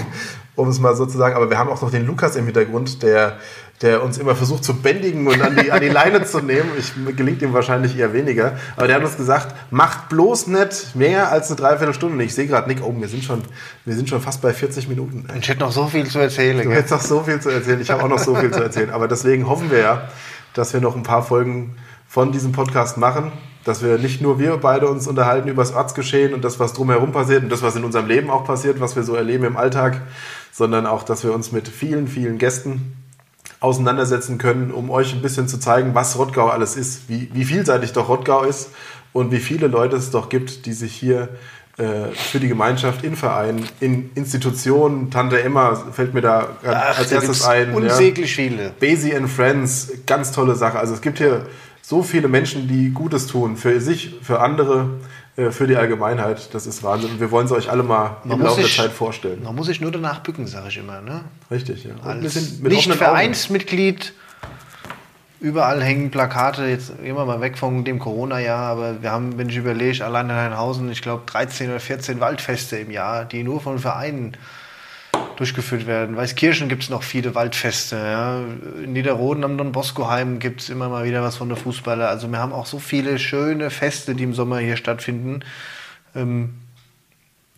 um es mal so zu sagen. Aber wir haben auch noch den Lukas im Hintergrund, der, der uns immer versucht zu bändigen und an die, an die Leine zu nehmen. Ich, gelingt ihm wahrscheinlich eher weniger. Aber der hat uns gesagt, macht bloß nicht mehr als eine Dreiviertelstunde. Und ich sehe gerade, Nick, oh, wir sind, schon, wir sind schon fast bei 40 Minuten. Ich hätte noch so viel zu erzählen. Du gell? hättest noch so viel zu erzählen. Ich habe auch noch so viel zu erzählen. Aber deswegen hoffen wir ja, dass wir noch ein paar Folgen von diesem Podcast machen. Dass wir nicht nur wir beide uns unterhalten über das Ortsgeschehen und das, was drumherum passiert und das, was in unserem Leben auch passiert, was wir so erleben im Alltag, sondern auch, dass wir uns mit vielen, vielen Gästen auseinandersetzen können, um euch ein bisschen zu zeigen, was Rottgau alles ist, wie, wie vielseitig doch Rottgau ist und wie viele Leute es doch gibt, die sich hier äh, für die Gemeinschaft in Vereinen, in Institutionen, Tante Emma fällt mir da Ach, als erstes ein. ja. Unsäglich viele. Basie and Friends, ganz tolle Sache. Also es gibt hier so viele Menschen, die Gutes tun für sich, für andere, für die Allgemeinheit. Das ist Wahnsinn. Und wir wollen sie euch alle mal Man im Laufe der Zeit vorstellen. Man muss sich nur danach bücken, sage ich immer. Ne? Richtig, ja. Als nicht. Vereinsmitglied, überall hängen Plakate, jetzt gehen wir mal weg von dem Corona-Jahr, aber wir haben, wenn ich überlege, allein in Heinhausen, ich glaube 13 oder 14 Waldfeste im Jahr, die nur von Vereinen durchgeführt werden. Weißkirchen gibt es noch viele Waldfeste. Ja. In Niederroden am Don Bosco-Heim gibt es immer mal wieder was von der Fußballer. Also wir haben auch so viele schöne Feste, die im Sommer hier stattfinden. Ähm,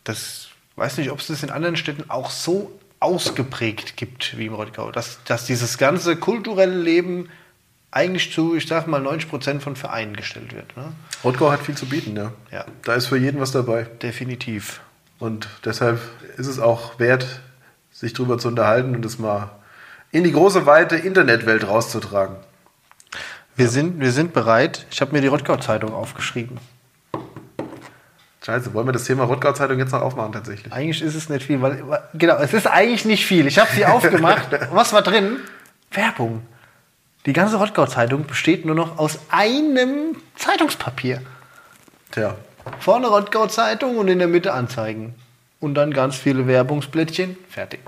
das weiß nicht, ob es das in anderen Städten auch so ausgeprägt gibt wie im Rottgau, dass, dass dieses ganze kulturelle Leben eigentlich zu, ich sag mal, 90 Prozent von Vereinen gestellt wird. Ne? Rottgau hat viel zu bieten, ja. Ja. Da ist für jeden was dabei. Definitiv. Und deshalb ist es auch wert, sich drüber zu unterhalten und es mal in die große, weite Internetwelt rauszutragen. Wir, sind, wir sind bereit. Ich habe mir die Rottgau-Zeitung aufgeschrieben. Scheiße, wollen wir das Thema Rottgau-Zeitung jetzt noch aufmachen tatsächlich? Eigentlich ist es nicht viel, weil, genau, es ist eigentlich nicht viel. Ich habe sie aufgemacht. Was war drin? Werbung. Die ganze Rottgau-Zeitung besteht nur noch aus einem Zeitungspapier. Tja, Vorne Rottgau-Zeitung und in der Mitte Anzeigen. Und dann ganz viele Werbungsblättchen. Fertig.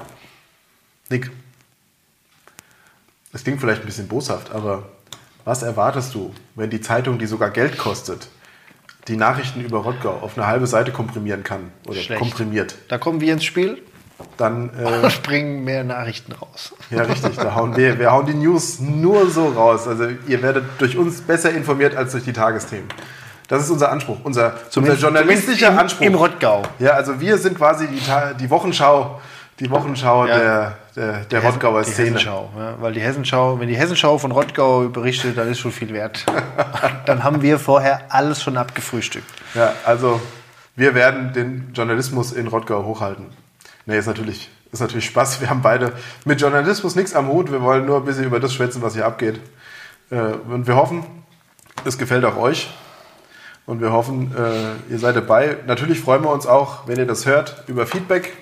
Nick, es klingt vielleicht ein bisschen boshaft, aber was erwartest du, wenn die Zeitung, die sogar Geld kostet, die Nachrichten über Rottgau auf eine halbe Seite komprimieren kann oder Schlecht. komprimiert? Da kommen wir ins Spiel Dann, äh, springen mehr Nachrichten raus. ja richtig, da hauen wir, wir hauen die News nur so raus. Also ihr werdet durch uns besser informiert als durch die Tagesthemen. Das ist unser Anspruch, unser, unser journalistischer im, Anspruch. Im Rottgau. Ja, also wir sind quasi die, die Wochenschau, die Wochenschau Ja. der, der, der Rottgauer die Szene. Hessenschau. Ja, weil die Hessenschau, wenn die Hessenschau von Rottgau berichtet, dann ist schon viel wert. dann haben wir vorher alles schon abgefrühstückt. Ja, also wir werden den Journalismus in Rottgau hochhalten. Nee, ist natürlich, ist natürlich Spaß. Wir haben beide mit Journalismus nichts am Hut. Wir wollen nur ein bisschen über das schwätzen, was hier abgeht. Äh, Und wir hoffen, es gefällt auch euch. Und wir hoffen, äh, ihr seid dabei. Natürlich freuen wir uns auch, wenn ihr das hört, über Feedback.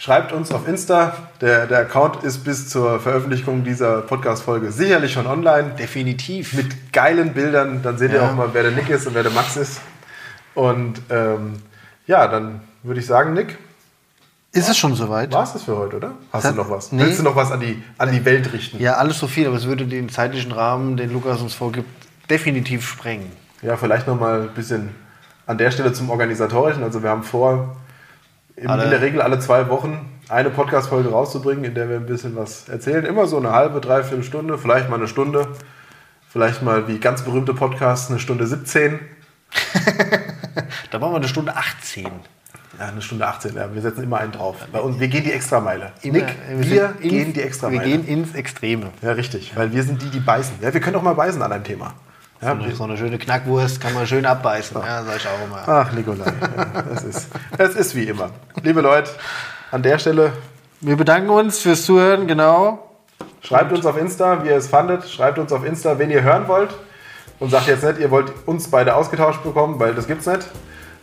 Schreibt uns auf Insta. Der, der Account ist bis zur Veröffentlichung dieser Podcast-Folge sicherlich schon online Definitiv. mit geilen Bildern. Dann seht ihr Ja. auch mal, wer der Nick ist und wer der Max ist. Und ähm, ja, dann würde ich sagen, Nick, ist es schon soweit? war es das für heute, oder? Hast Hat- du noch was? Nee. Willst du noch was an die, an die Welt richten? Ja, alles so viel, aber es würde den zeitlichen Rahmen, den Lukas uns vorgibt, definitiv sprengen. Ja, vielleicht noch mal ein bisschen an der Stelle zum Organisatorischen. Also wir haben vor, in, Alle- in der Regel alle zwei Wochen eine Podcast-Folge rauszubringen, in der wir ein bisschen was erzählen. Immer so eine halbe, dreiviertel Stunde, vielleicht mal eine Stunde. Vielleicht mal wie ganz berühmte Podcasts eine Stunde 17. Da machen wir eine Stunde 18. Ja, eine Stunde 18, ja. Wir setzen immer einen drauf. Bei uns, wir gehen die Extrameile. Nick, wir, ins- gehen die Extrameile. Wir gehen ins Extreme. ja, richtig. Weil wir sind die, die beißen. Ja, wir können auch mal beißen an einem Thema. So eine, so eine schöne Knackwurst kann man schön abbeißen. Ja, sag ich auch immer. Ach, Nikolai, ja, es, ist, es ist wie immer. Liebe Leute, an der Stelle Wir bedanken uns fürs Zuhören, genau. Schreibt uns auf Insta, wie ihr es fandet. Schreibt uns auf Insta, wen ihr hören wollt. Und sagt jetzt nicht, ihr wollt uns beide ausgetauscht bekommen, weil das gibt's nicht.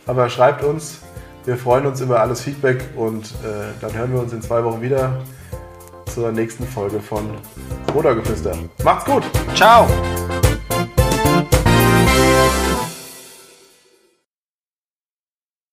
Aber schreibt uns. Wir freuen uns über alles Feedback und äh, dann hören wir uns in zwei Wochen wieder zur nächsten Folge von Rudergeflüster. Macht's gut! Ciao.